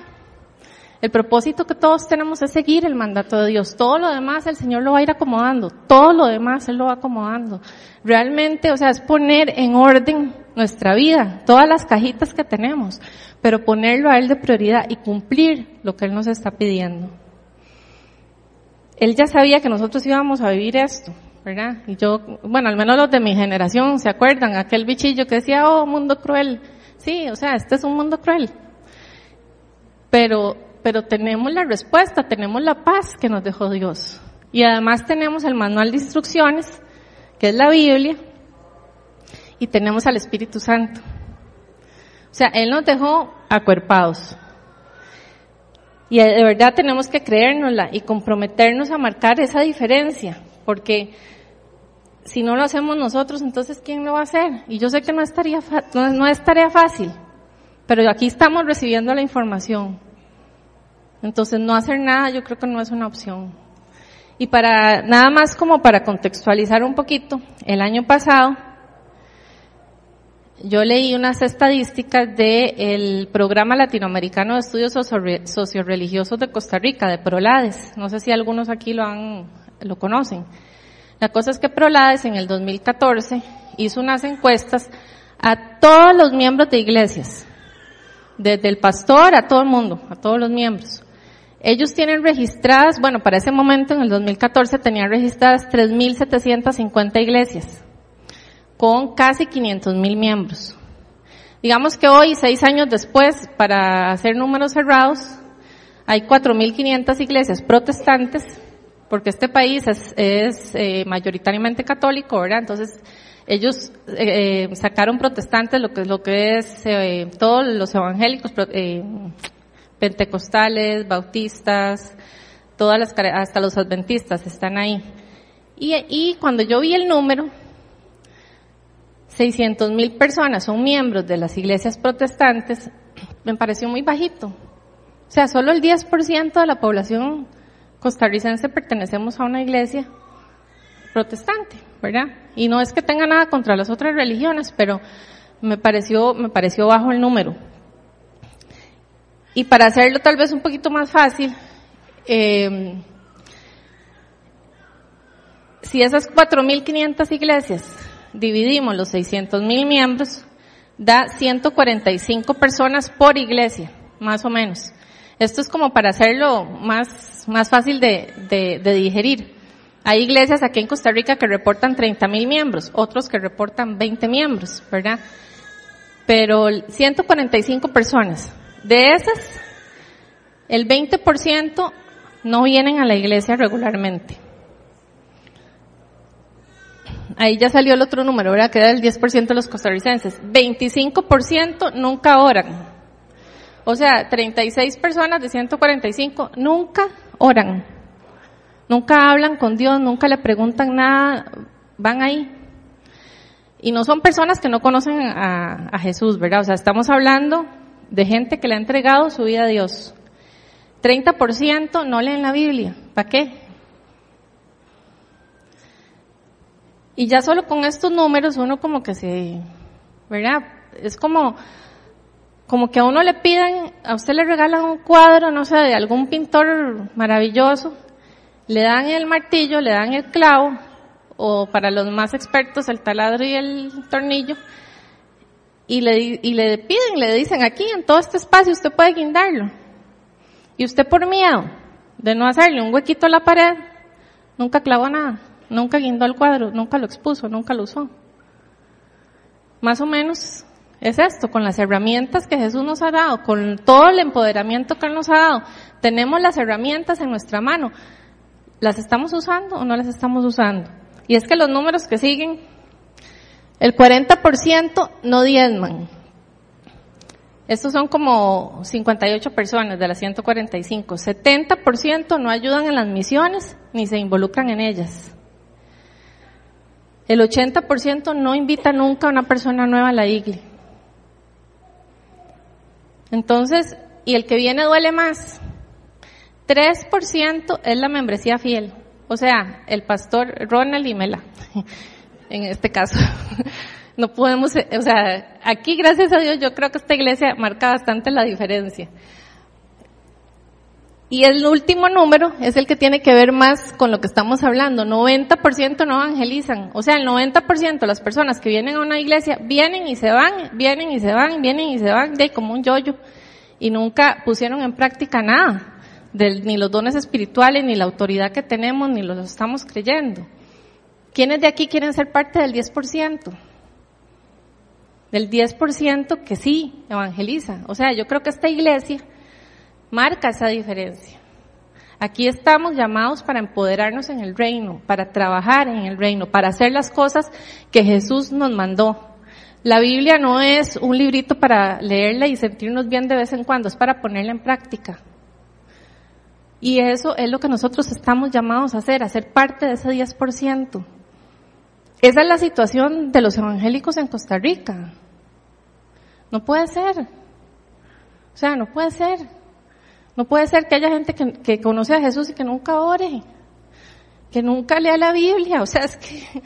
el propósito que todos tenemos es seguir el mandato de Dios. Todo lo demás el Señor lo va a ir acomodando. Todo lo demás Él lo va acomodando. Realmente, o sea, es poner en orden nuestra vida, todas las cajitas que tenemos, pero ponerlo a Él de prioridad y cumplir lo que Él nos está pidiendo. Él ya sabía que nosotros íbamos a vivir esto, ¿verdad? Y yo, bueno, al menos los de mi generación se acuerdan, aquel bichillo que decía, oh, mundo cruel. Sí, o sea, este es un mundo cruel. Pero pero tenemos la respuesta, tenemos la paz que nos dejó Dios. Y además tenemos el manual de instrucciones, que es la Biblia, y tenemos al Espíritu Santo. O sea, Él nos dejó acuerpados. Y de verdad tenemos que creérnosla y comprometernos a marcar esa diferencia, porque si no lo hacemos nosotros, entonces ¿quién lo va a hacer? Y yo sé que no, estaría no, es tarea fácil, pero aquí estamos recibiendo la información. Entonces no hacer nada yo creo que no es una opción. Y para, nada más como para contextualizar un poquito, el año pasado yo leí unas estadísticas del Programa Latinoamericano de Estudios Socioreligiosos de Costa Rica, de PROLADES. No sé si algunos aquí lo han, lo conocen. La cosa es que PROLADES en el 2014 hizo unas encuestas a todos los miembros de iglesias, desde el pastor a todo el mundo, a todos los miembros. Ellos tienen registradas, bueno, para ese momento, en el 2014, tenían registradas 3.750 iglesias, con casi 500.000 miembros. Digamos que hoy, seis años después, para hacer números cerrados, hay 4.500 iglesias protestantes, porque este país es, eh, mayoritariamente católico, ¿verdad? Entonces, ellos eh, sacaron protestantes, lo que, lo que es eh, todos los evangélicos, pentecostales, bautistas, todas las, hasta los adventistas están ahí. Y, y cuando yo vi el número, 600 mil personas son miembros de las iglesias protestantes, me pareció muy bajito. O sea, solo el 10% de la población costarricense pertenecemos a una iglesia protestante, ¿verdad? Y no es que tenga nada contra las otras religiones, pero me pareció, me pareció bajo el número. Y para hacerlo tal vez un poquito más fácil, eh, si esas 4.500 iglesias dividimos los 600.000 miembros, da 145 personas por iglesia, más o menos. Esto es como para hacerlo más, más fácil de, de, de digerir. Hay iglesias aquí en Costa Rica que reportan 30.000 miembros, otros que reportan 20 miembros, ¿verdad? Pero 145 personas. De esas, el 20% no vienen a la iglesia regularmente. Ahí ya salió el otro número, ¿verdad? Que el 10% de los costarricenses. 25% nunca oran. O sea, 36 personas de 145 nunca oran. Nunca hablan con Dios, nunca le preguntan nada, van ahí. Y no son personas que no conocen a, a Jesús, ¿verdad? O sea, estamos hablando de gente que le ha entregado su vida a Dios. 30% no leen la Biblia. ¿Para qué? Y ya solo con estos números uno como que se, ¿verdad? Es como, como que a uno le piden, a usted le regalan un cuadro, no sé, de algún pintor maravilloso, le dan el martillo, le dan el clavo, o para los más expertos el taladro y el tornillo, y le, y le piden, le dicen, aquí en todo este espacio usted puede guindarlo. Y usted por miedo de no hacerle un huequito a la pared, nunca clavó nada, nunca guindó el cuadro, nunca lo expuso, nunca lo usó. Más o menos es esto, con las herramientas que Jesús nos ha dado, con todo el empoderamiento que Él nos ha dado. Tenemos las herramientas en nuestra mano. ¿Las estamos usando o no las estamos usando? Y es que los números que siguen, el 40% no diezman. Estos son como 58 personas de las 145. 70% no ayudan en las misiones ni se involucran en ellas. El 80% no invita nunca a una persona nueva a la iglesia. Entonces, y el que viene duele más. 3% es la membresía fiel. O sea, el pastor Ronald y Mela, en este caso. No podemos, o sea, aquí gracias a Dios yo creo que esta iglesia marca bastante la diferencia. Y el último número es el que tiene que ver más con lo que estamos hablando. 90% no evangelizan. O sea, el 90% de las personas que vienen a una iglesia vienen y se van, vienen y se van, vienen y se van, de como un yoyo. Y nunca pusieron en práctica nada. ni los dones espirituales, ni la autoridad que tenemos, ni los estamos creyendo. ¿Quiénes de aquí quieren ser parte del 10%? del 10% que sí evangeliza. O sea, yo creo que esta iglesia marca esa diferencia. Aquí estamos llamados para empoderarnos en el reino, para trabajar en el reino, para hacer las cosas que Jesús nos mandó. La Biblia no es un librito para leerla y sentirnos bien de vez en cuando, es para ponerla en práctica. Y eso es lo que nosotros estamos llamados a hacer, a ser parte de ese 10%. Esa es la situación de los evangélicos en Costa Rica. No puede ser. O sea, no puede ser. No puede ser que haya gente que, conoce a Jesús y que nunca ore, que nunca lea la Biblia. O sea, es que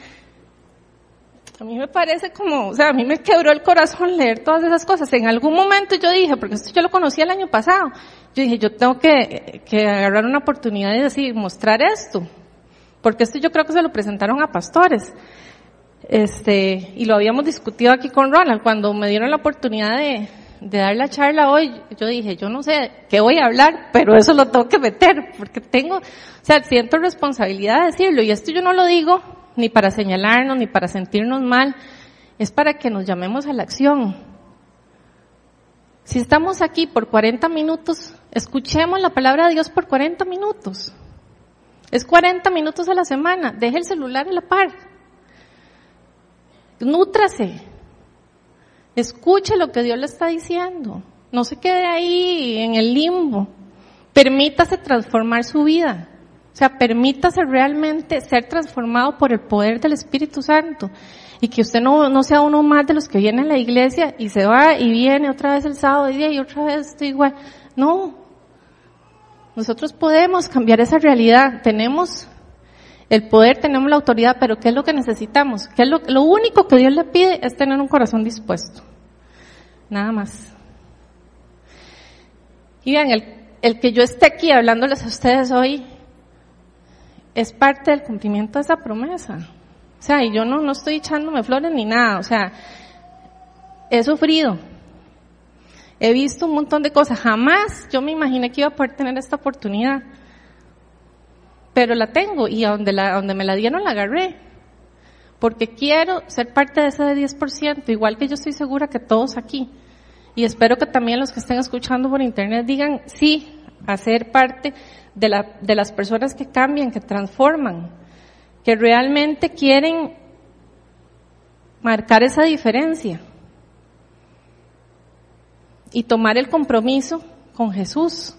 a mí me parece como, o sea, a mí me quebró el corazón leer todas esas cosas. En algún momento yo dije, porque esto yo lo conocí el año pasado, yo dije, yo tengo que, que agarrar una oportunidad y decir, mostrar esto. Porque esto yo creo que se lo presentaron a pastores. Este, y lo habíamos discutido aquí con Ronald, cuando me dieron la oportunidad de, dar la charla hoy, yo dije, yo no sé qué voy a hablar, pero eso lo tengo que meter, porque tengo, o sea, siento responsabilidad de decirlo, y esto yo no lo digo ni para señalarnos, ni para sentirnos mal, es para que nos llamemos a la acción. Si estamos aquí por 40 minutos, escuchemos la palabra de Dios por 40 minutos. Es 40 minutos a la semana, deje el celular en la par. Nútrase, escuche lo que Dios le está diciendo, no se quede ahí en el limbo, permítase transformar su vida, o sea, permítase realmente ser transformado por el poder del Espíritu Santo. Y que usted no, no sea uno más de los que viene a la iglesia y se va y viene otra vez el sábado día y otra vez estoy igual. No, nosotros podemos cambiar esa realidad, tenemos el poder, tenemos la autoridad, pero ¿qué es lo que necesitamos? ¿Qué es lo, lo único que Dios le pide es tener un corazón dispuesto. Nada más. Y vean, el, el que yo esté aquí hablándoles a ustedes hoy es parte del cumplimiento de esa promesa. O sea, y yo no, no estoy echándome flores ni nada, o sea, he sufrido, he visto un montón de cosas, jamás yo me imaginé que iba a poder tener esta oportunidad pero la tengo y donde, la, donde me la dieron la agarré. Porque quiero ser parte de ese 10%, igual que yo estoy segura que todos aquí. Y espero que también los que estén escuchando por internet digan sí a ser parte de, la, de las personas que cambian, que transforman, que realmente quieren marcar esa diferencia y tomar el compromiso con Jesús.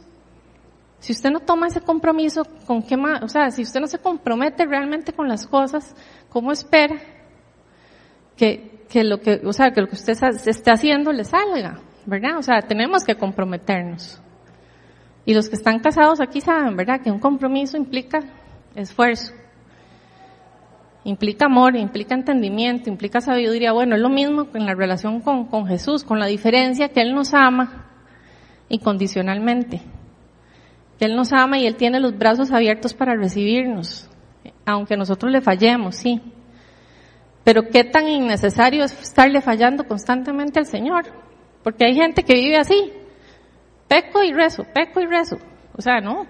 Si usted no toma ese compromiso, ¿con qué más? O sea, si usted no se compromete realmente con las cosas, ¿cómo espera que, que lo que, o sea, que lo que usted esté haciendo le salga? ¿Verdad? O sea, tenemos que comprometernos. Y los que están casados aquí saben, ¿verdad? Que un compromiso implica esfuerzo, implica amor, implica entendimiento, implica sabiduría. Bueno, es lo mismo en la relación con, con Jesús, con la diferencia que Él nos ama incondicionalmente. Él nos ama y Él tiene los brazos abiertos para recibirnos, aunque nosotros le fallemos, sí. Pero qué tan innecesario es estarle fallando constantemente al Señor, porque hay gente que vive así, peco y rezo, peco y rezo. O sea, no.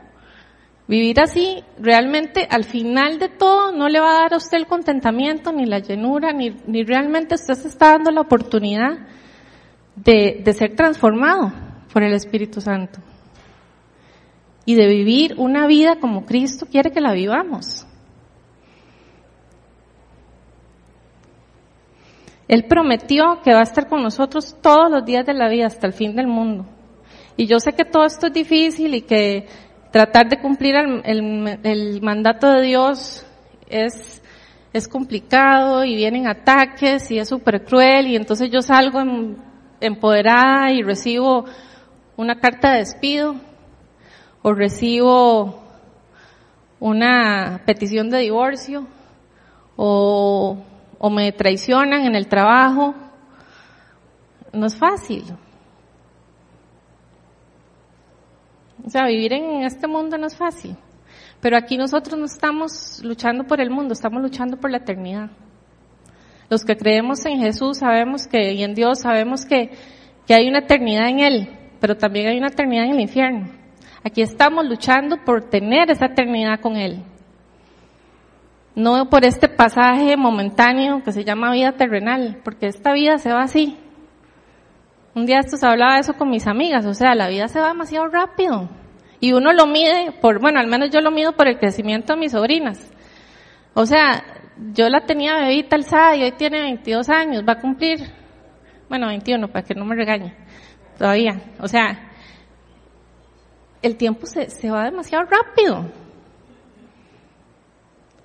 Vivir así, realmente al final de todo no le va a dar a usted el contentamiento, ni la llenura, ni, ni realmente usted se está dando la oportunidad de, de ser transformado por el Espíritu Santo y de vivir una vida como Cristo quiere que la vivamos. Él prometió que va a estar con nosotros todos los días de la vida hasta el fin del mundo. Y yo sé que todo esto es difícil y que tratar de cumplir el, mandato de Dios es, es complicado y vienen ataques y es súper cruel y entonces yo salgo empoderada y recibo una carta de despido o recibo una petición de divorcio o, o me traicionan en el trabajo. No es fácil. O sea, vivir en este mundo no es fácil. Pero aquí nosotros no estamos luchando por el mundo, estamos luchando por la eternidad. Los que creemos en Jesús sabemos que, y en Dios sabemos que, que hay una eternidad en Él, pero también hay una eternidad en el infierno. Aquí estamos luchando por tener esa eternidad con Él. No por este pasaje momentáneo que se llama vida terrenal, porque esta vida se va así. Un día estos hablaba de eso con mis amigas, o sea, la vida se va demasiado rápido. Y uno lo mide por, bueno, al menos yo lo mido por el crecimiento de mis sobrinas. O sea, yo la tenía bebita alzada y hoy tiene 22 años, va a cumplir, bueno, 21, para que no me regañe, todavía. O sea, el tiempo se, se va demasiado rápido.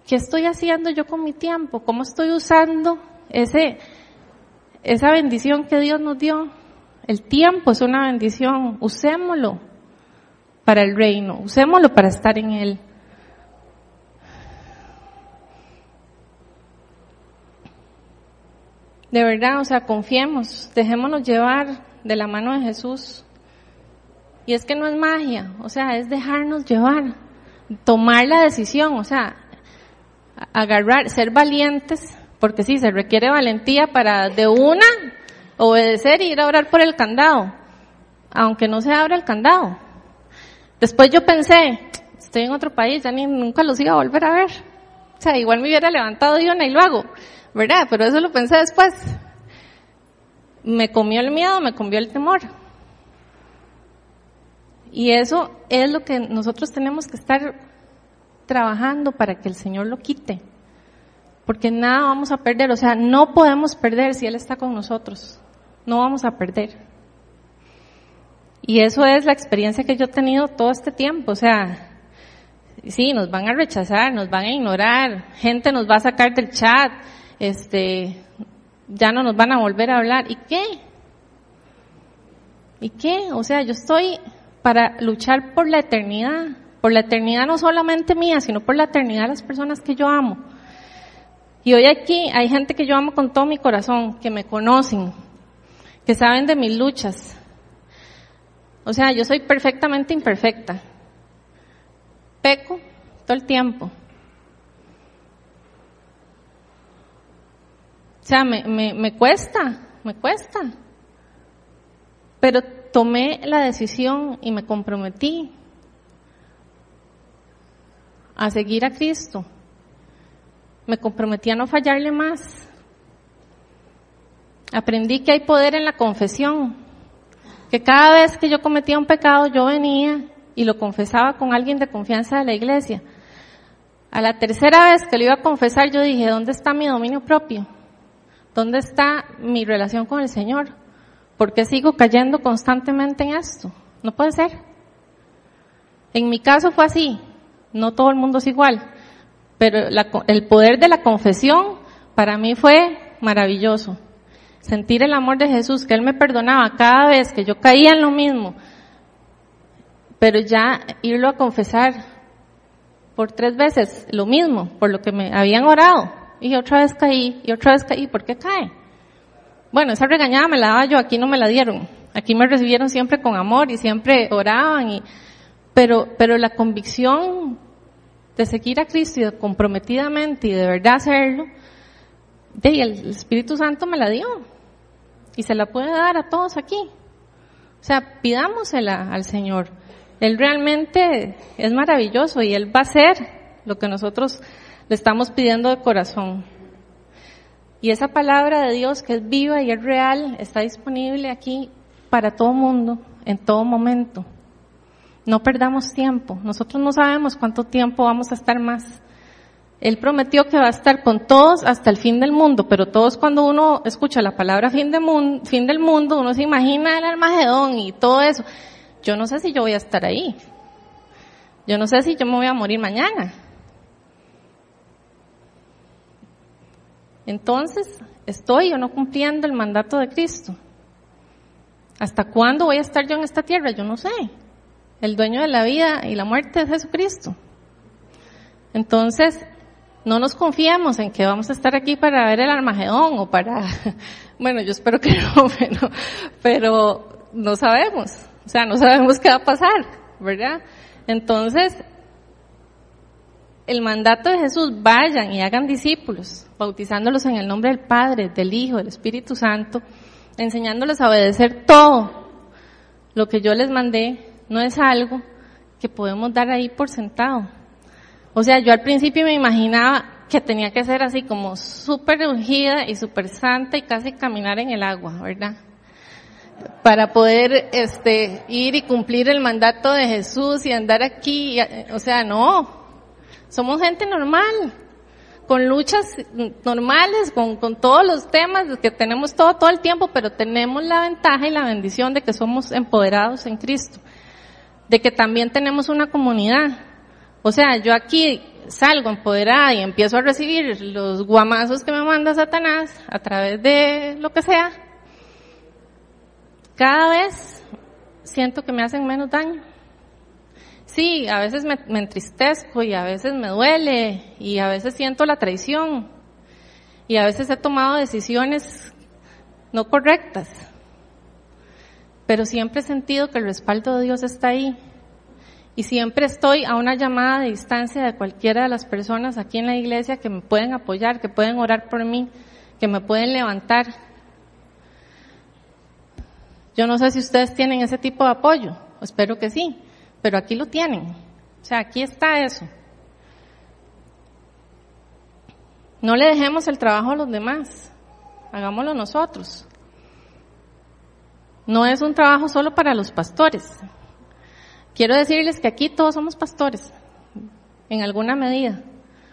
¿Qué estoy haciendo yo con mi tiempo? ¿Cómo estoy usando ese, esa bendición que Dios nos dio? El tiempo es una bendición, usémoslo para el reino, usémoslo para estar en Él. De verdad, o sea, confiemos, dejémonos llevar de la mano de Jesús. Y es que no es magia, o sea, es dejarnos llevar, tomar la decisión, o sea, agarrar, ser valientes, porque sí, se requiere valentía para de una obedecer y ir a orar por el candado, aunque no se abra el candado. Después yo pensé, estoy en otro país, ya ni nunca los iba a volver a ver. O sea, igual me hubiera levantado de una y lo hago, ¿verdad? Pero eso lo pensé después. Me comió el miedo, me comió el temor. Y eso es lo que nosotros tenemos que estar trabajando para que el Señor lo quite. Porque nada vamos a perder, o sea, no podemos perder si Él está con nosotros. No vamos a perder. Y eso es la experiencia que yo he tenido todo este tiempo, o sea, sí, nos van a rechazar, nos van a ignorar, gente nos va a sacar del chat, este, ya no nos van a volver a hablar. ¿Y qué? ¿Y qué? O sea, yo estoy para luchar por la eternidad, por la eternidad no solamente mía, sino por la eternidad de las personas que yo amo. Y hoy aquí hay gente que yo amo con todo mi corazón, que me conocen, que saben de mis luchas. O sea, yo soy perfectamente imperfecta. Peco todo el tiempo. O sea, me, me, me cuesta, me cuesta. Pero tomé la decisión y me comprometí a seguir a Cristo. Me comprometí a no fallarle más. Aprendí que hay poder en la confesión, que cada vez que yo cometía un pecado yo venía y lo confesaba con alguien de confianza de la iglesia. A la tercera vez que lo iba a confesar yo dije, ¿dónde está mi dominio propio? ¿Dónde está mi relación con el Señor? ¿Por qué sigo cayendo constantemente en esto? No puede ser. En mi caso fue así. No todo el mundo es igual. Pero el poder de la confesión para mí fue maravilloso. Sentir el amor de Jesús, que Él me perdonaba cada vez que yo caía en lo mismo. Pero ya irlo a confesar por tres veces lo mismo, por lo que me habían orado. Y otra vez caí, y otra vez caí. ¿Por qué cae? Bueno, esa regañada me la daba yo, aquí no me la dieron. Aquí me recibieron siempre con amor y siempre oraban y, pero, pero la convicción de seguir a Cristo y comprometidamente y de verdad hacerlo, el Espíritu Santo me la dio. Y se la puede dar a todos aquí. O sea, pidámosela al Señor. Él realmente es maravilloso y Él va a hacer lo que nosotros le estamos pidiendo de corazón. Y esa palabra de Dios que es viva y es real está disponible aquí para todo mundo, en todo momento. No perdamos tiempo. Nosotros no sabemos cuánto tiempo vamos a estar más. Él prometió que va a estar con todos hasta el fin del mundo, pero todos cuando uno escucha la palabra fin, de fin del mundo, uno se imagina el Armagedón y todo eso. Yo no sé si yo voy a estar ahí. Yo no sé si yo me voy a morir mañana. Entonces, ¿estoy o no cumpliendo el mandato de Cristo? ¿Hasta cuándo voy a estar yo en esta tierra? Yo no sé. El dueño de la vida y la muerte es Jesucristo. Entonces, no nos confiemos en que vamos a estar aquí para ver el Armagedón o para, bueno, yo espero que no, pero, pero no sabemos. O sea, no sabemos qué va a pasar, ¿verdad? Entonces, el mandato de Jesús, vayan y hagan discípulos, bautizándolos en el nombre del Padre, del Hijo, del Espíritu Santo, enseñándoles a obedecer todo lo que yo les mandé, no es algo que podemos dar ahí por sentado. O sea, yo al principio me imaginaba que tenía que ser así como súper ungida y súper santa y casi caminar en el agua, ¿verdad? Para poder este, ir y cumplir el mandato de Jesús y andar aquí, o sea, no, somos gente normal, con luchas normales, con, con todos los temas que tenemos todo, todo el tiempo, pero tenemos la ventaja y la bendición de que somos empoderados en Cristo, de que también tenemos una comunidad. O sea, yo aquí salgo empoderada y empiezo a recibir los guamazos que me manda Satanás a través de lo que sea. Cada vez siento que me hacen menos daño sí, a veces me, entristezco y a veces me duele y a veces siento la traición y a veces he tomado decisiones no correctas. Pero siempre he sentido que el respaldo de Dios está ahí. Y siempre estoy a una llamada de distancia de cualquiera de las personas aquí en la iglesia que me pueden apoyar, que pueden orar por mí, que me pueden levantar. Yo no sé si ustedes tienen ese tipo de apoyo, espero que sí pero aquí lo tienen. O sea, aquí está eso. No le dejemos el trabajo a los demás, hagámoslo nosotros. No es un trabajo solo para los pastores. Quiero decirles que aquí todos somos pastores, en alguna medida.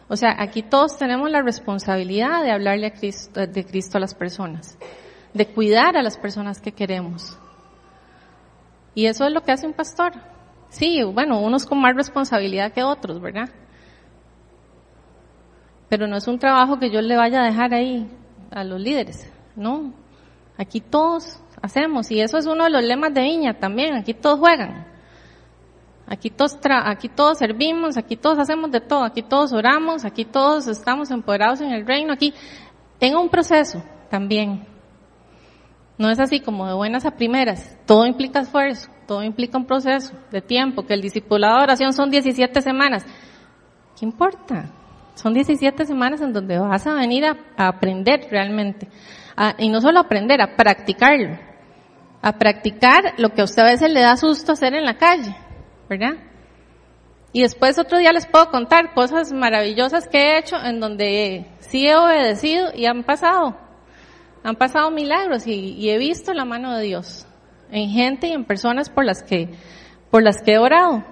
O sea, aquí todos tenemos la responsabilidad de hablarle de Cristo a las personas, de cuidar a las personas que queremos. Y eso es lo que hace un pastor. Sí, bueno, unos con más responsabilidad que otros, ¿verdad? Pero no es un trabajo que yo le vaya a dejar ahí a los líderes, no. Aquí todos hacemos, y eso es uno de los lemas de Viña también, aquí todos juegan. Aquí todos, aquí todos servimos, aquí todos hacemos de todo, aquí todos oramos, aquí todos estamos empoderados en el reino, aquí en un proceso también. No es así como de buenas a primeras, todo implica esfuerzo, todo implica un proceso de tiempo, que el discipulado de oración son 17 semanas. ¿Qué importa? Son 17 semanas en donde vas a venir a, aprender realmente. y no solo aprender, a practicarlo. A practicar lo que a usted a veces le da susto hacer en la calle, ¿verdad? Y después otro día les puedo contar cosas maravillosas que he hecho en donde sí he obedecido y han pasado. Han pasado milagros y he visto la mano de Dios en gente y en personas por las que, por las que he orado.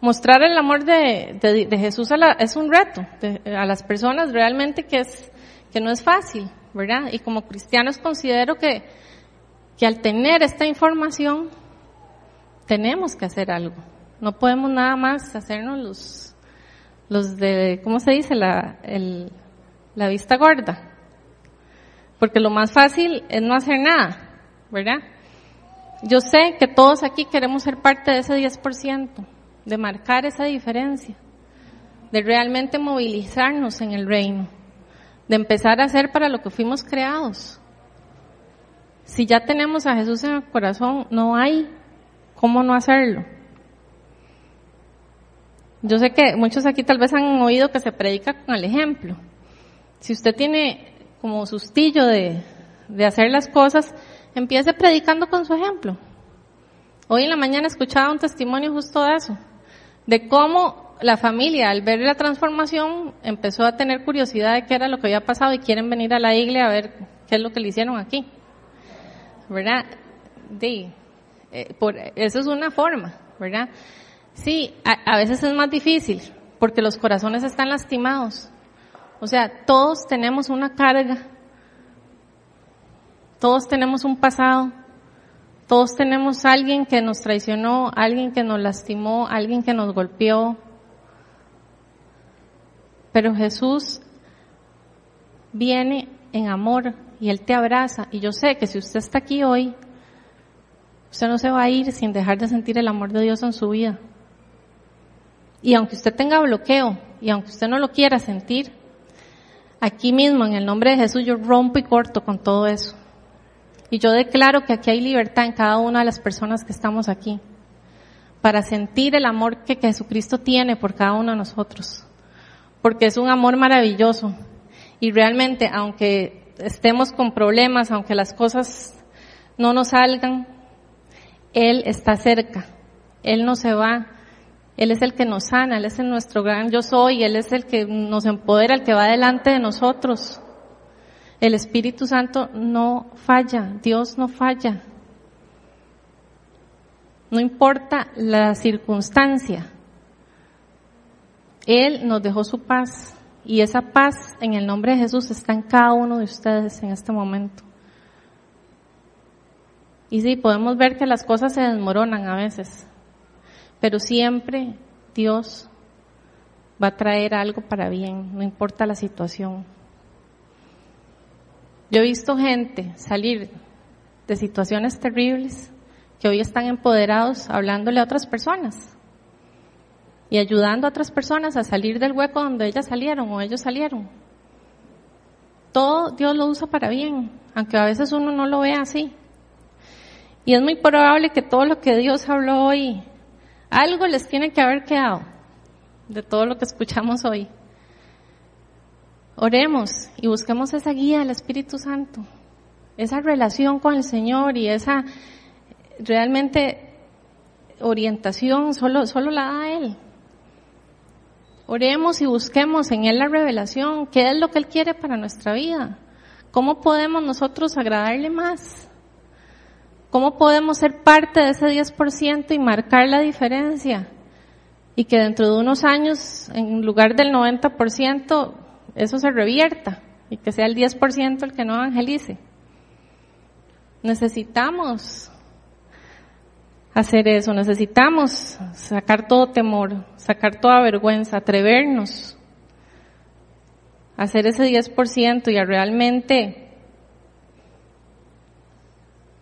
Mostrar el amor de, de, Jesús a la, es un reto a las personas realmente que es, que no es fácil, ¿verdad? Y como cristianos considero que, que al tener esta información tenemos que hacer algo. No podemos nada más hacernos los, los de, ¿cómo se dice? La, la vista gorda. Porque lo más fácil es no hacer nada, ¿verdad? Yo sé que todos aquí queremos ser parte de ese 10%, de marcar esa diferencia, de realmente movilizarnos en el reino, de empezar a hacer para lo que fuimos creados. Si ya tenemos a Jesús en el corazón, no hay cómo no hacerlo. Yo sé que muchos aquí tal vez han oído que se predica con el ejemplo. Si usted tiene como sustillo de, de hacer las cosas, Empiece predicando con su ejemplo. Hoy en la mañana escuchaba un testimonio justo de eso, de cómo la familia, al ver la transformación, empezó a tener curiosidad de qué era lo que había pasado y quieren venir a la iglesia a ver qué es lo que le hicieron aquí. ¿Verdad? De, eh, eso es una forma, ¿verdad? Sí, a veces es más difícil porque los corazones están lastimados. O sea, todos tenemos una carga, todos tenemos un pasado, todos tenemos alguien que nos traicionó, alguien que nos lastimó, alguien que nos golpeó. Pero Jesús viene en amor y Él te abraza. Y yo sé que si usted está aquí hoy, usted no se va a ir sin dejar de sentir el amor de Dios en su vida. Y aunque usted tenga bloqueo y aunque usted no lo quiera sentir, aquí mismo en el nombre de Jesús yo rompo y corto con todo eso. Y yo declaro que aquí hay libertad en cada una de las personas que estamos aquí para sentir el amor que Jesucristo tiene por cada uno de nosotros. Porque es un amor maravilloso. Y realmente, aunque estemos con problemas, aunque las cosas no nos salgan, Él está cerca. Él no se va. Él es el que nos sana, Él es el nuestro gran yo soy, Él es el que nos empodera, el que va delante de nosotros. El Espíritu Santo no falla, Dios no falla. No importa la circunstancia. Él nos dejó su paz y esa paz en el nombre de Jesús está en cada uno de ustedes en este momento. Y sí, podemos ver que las cosas se desmoronan a veces, pero siempre Dios va a traer algo para bien, no importa la situación. Yo he visto gente salir de situaciones terribles que hoy están empoderados hablándole a otras personas y ayudando a otras personas a salir del hueco donde ellas salieron o ellos salieron. Todo Dios lo usa para bien, aunque a veces uno no lo vea así. Y es muy probable que todo lo que Dios habló hoy algo les tiene que haber quedado de todo lo que escuchamos hoy. Oremos y busquemos esa guía del Espíritu Santo, esa relación con el Señor y esa realmente orientación solo, solo la da Él. Oremos y busquemos en Él la revelación, qué es lo que Él quiere para nuestra vida, cómo podemos nosotros agradarle más. ¿Cómo podemos ser parte de ese 10% y marcar la diferencia? Y que dentro de unos años, en lugar del 90%, eso se revierta y que sea el 10% el que no evangelice. Necesitamos hacer eso, necesitamos sacar todo temor, sacar toda vergüenza, atrevernos a hacer ese 10% y a realmente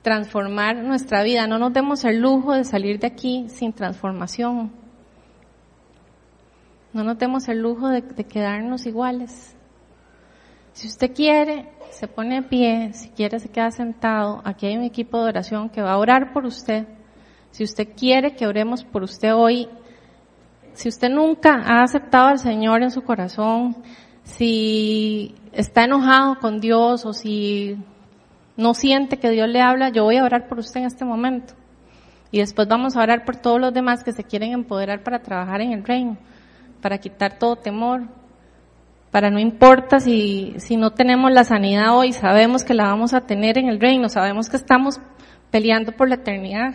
transformar nuestra vida. No nos demos el lujo de salir de aquí sin transformación. No nos demos el lujo de, quedarnos iguales. Si usted quiere, se pone de pie, si quiere se queda sentado. Aquí hay un equipo de oración que va a orar por usted. Si usted quiere que oremos por usted hoy, si usted nunca ha aceptado al Señor en su corazón, si está enojado con Dios o si no siente que Dios le habla, yo voy a orar por usted en este momento. Y después vamos a orar por todos los demás que se quieren empoderar para trabajar en el reino, para quitar todo temor, para no importa si, si no tenemos la sanidad hoy, sabemos que la vamos a tener en el reino, sabemos que estamos peleando por la eternidad.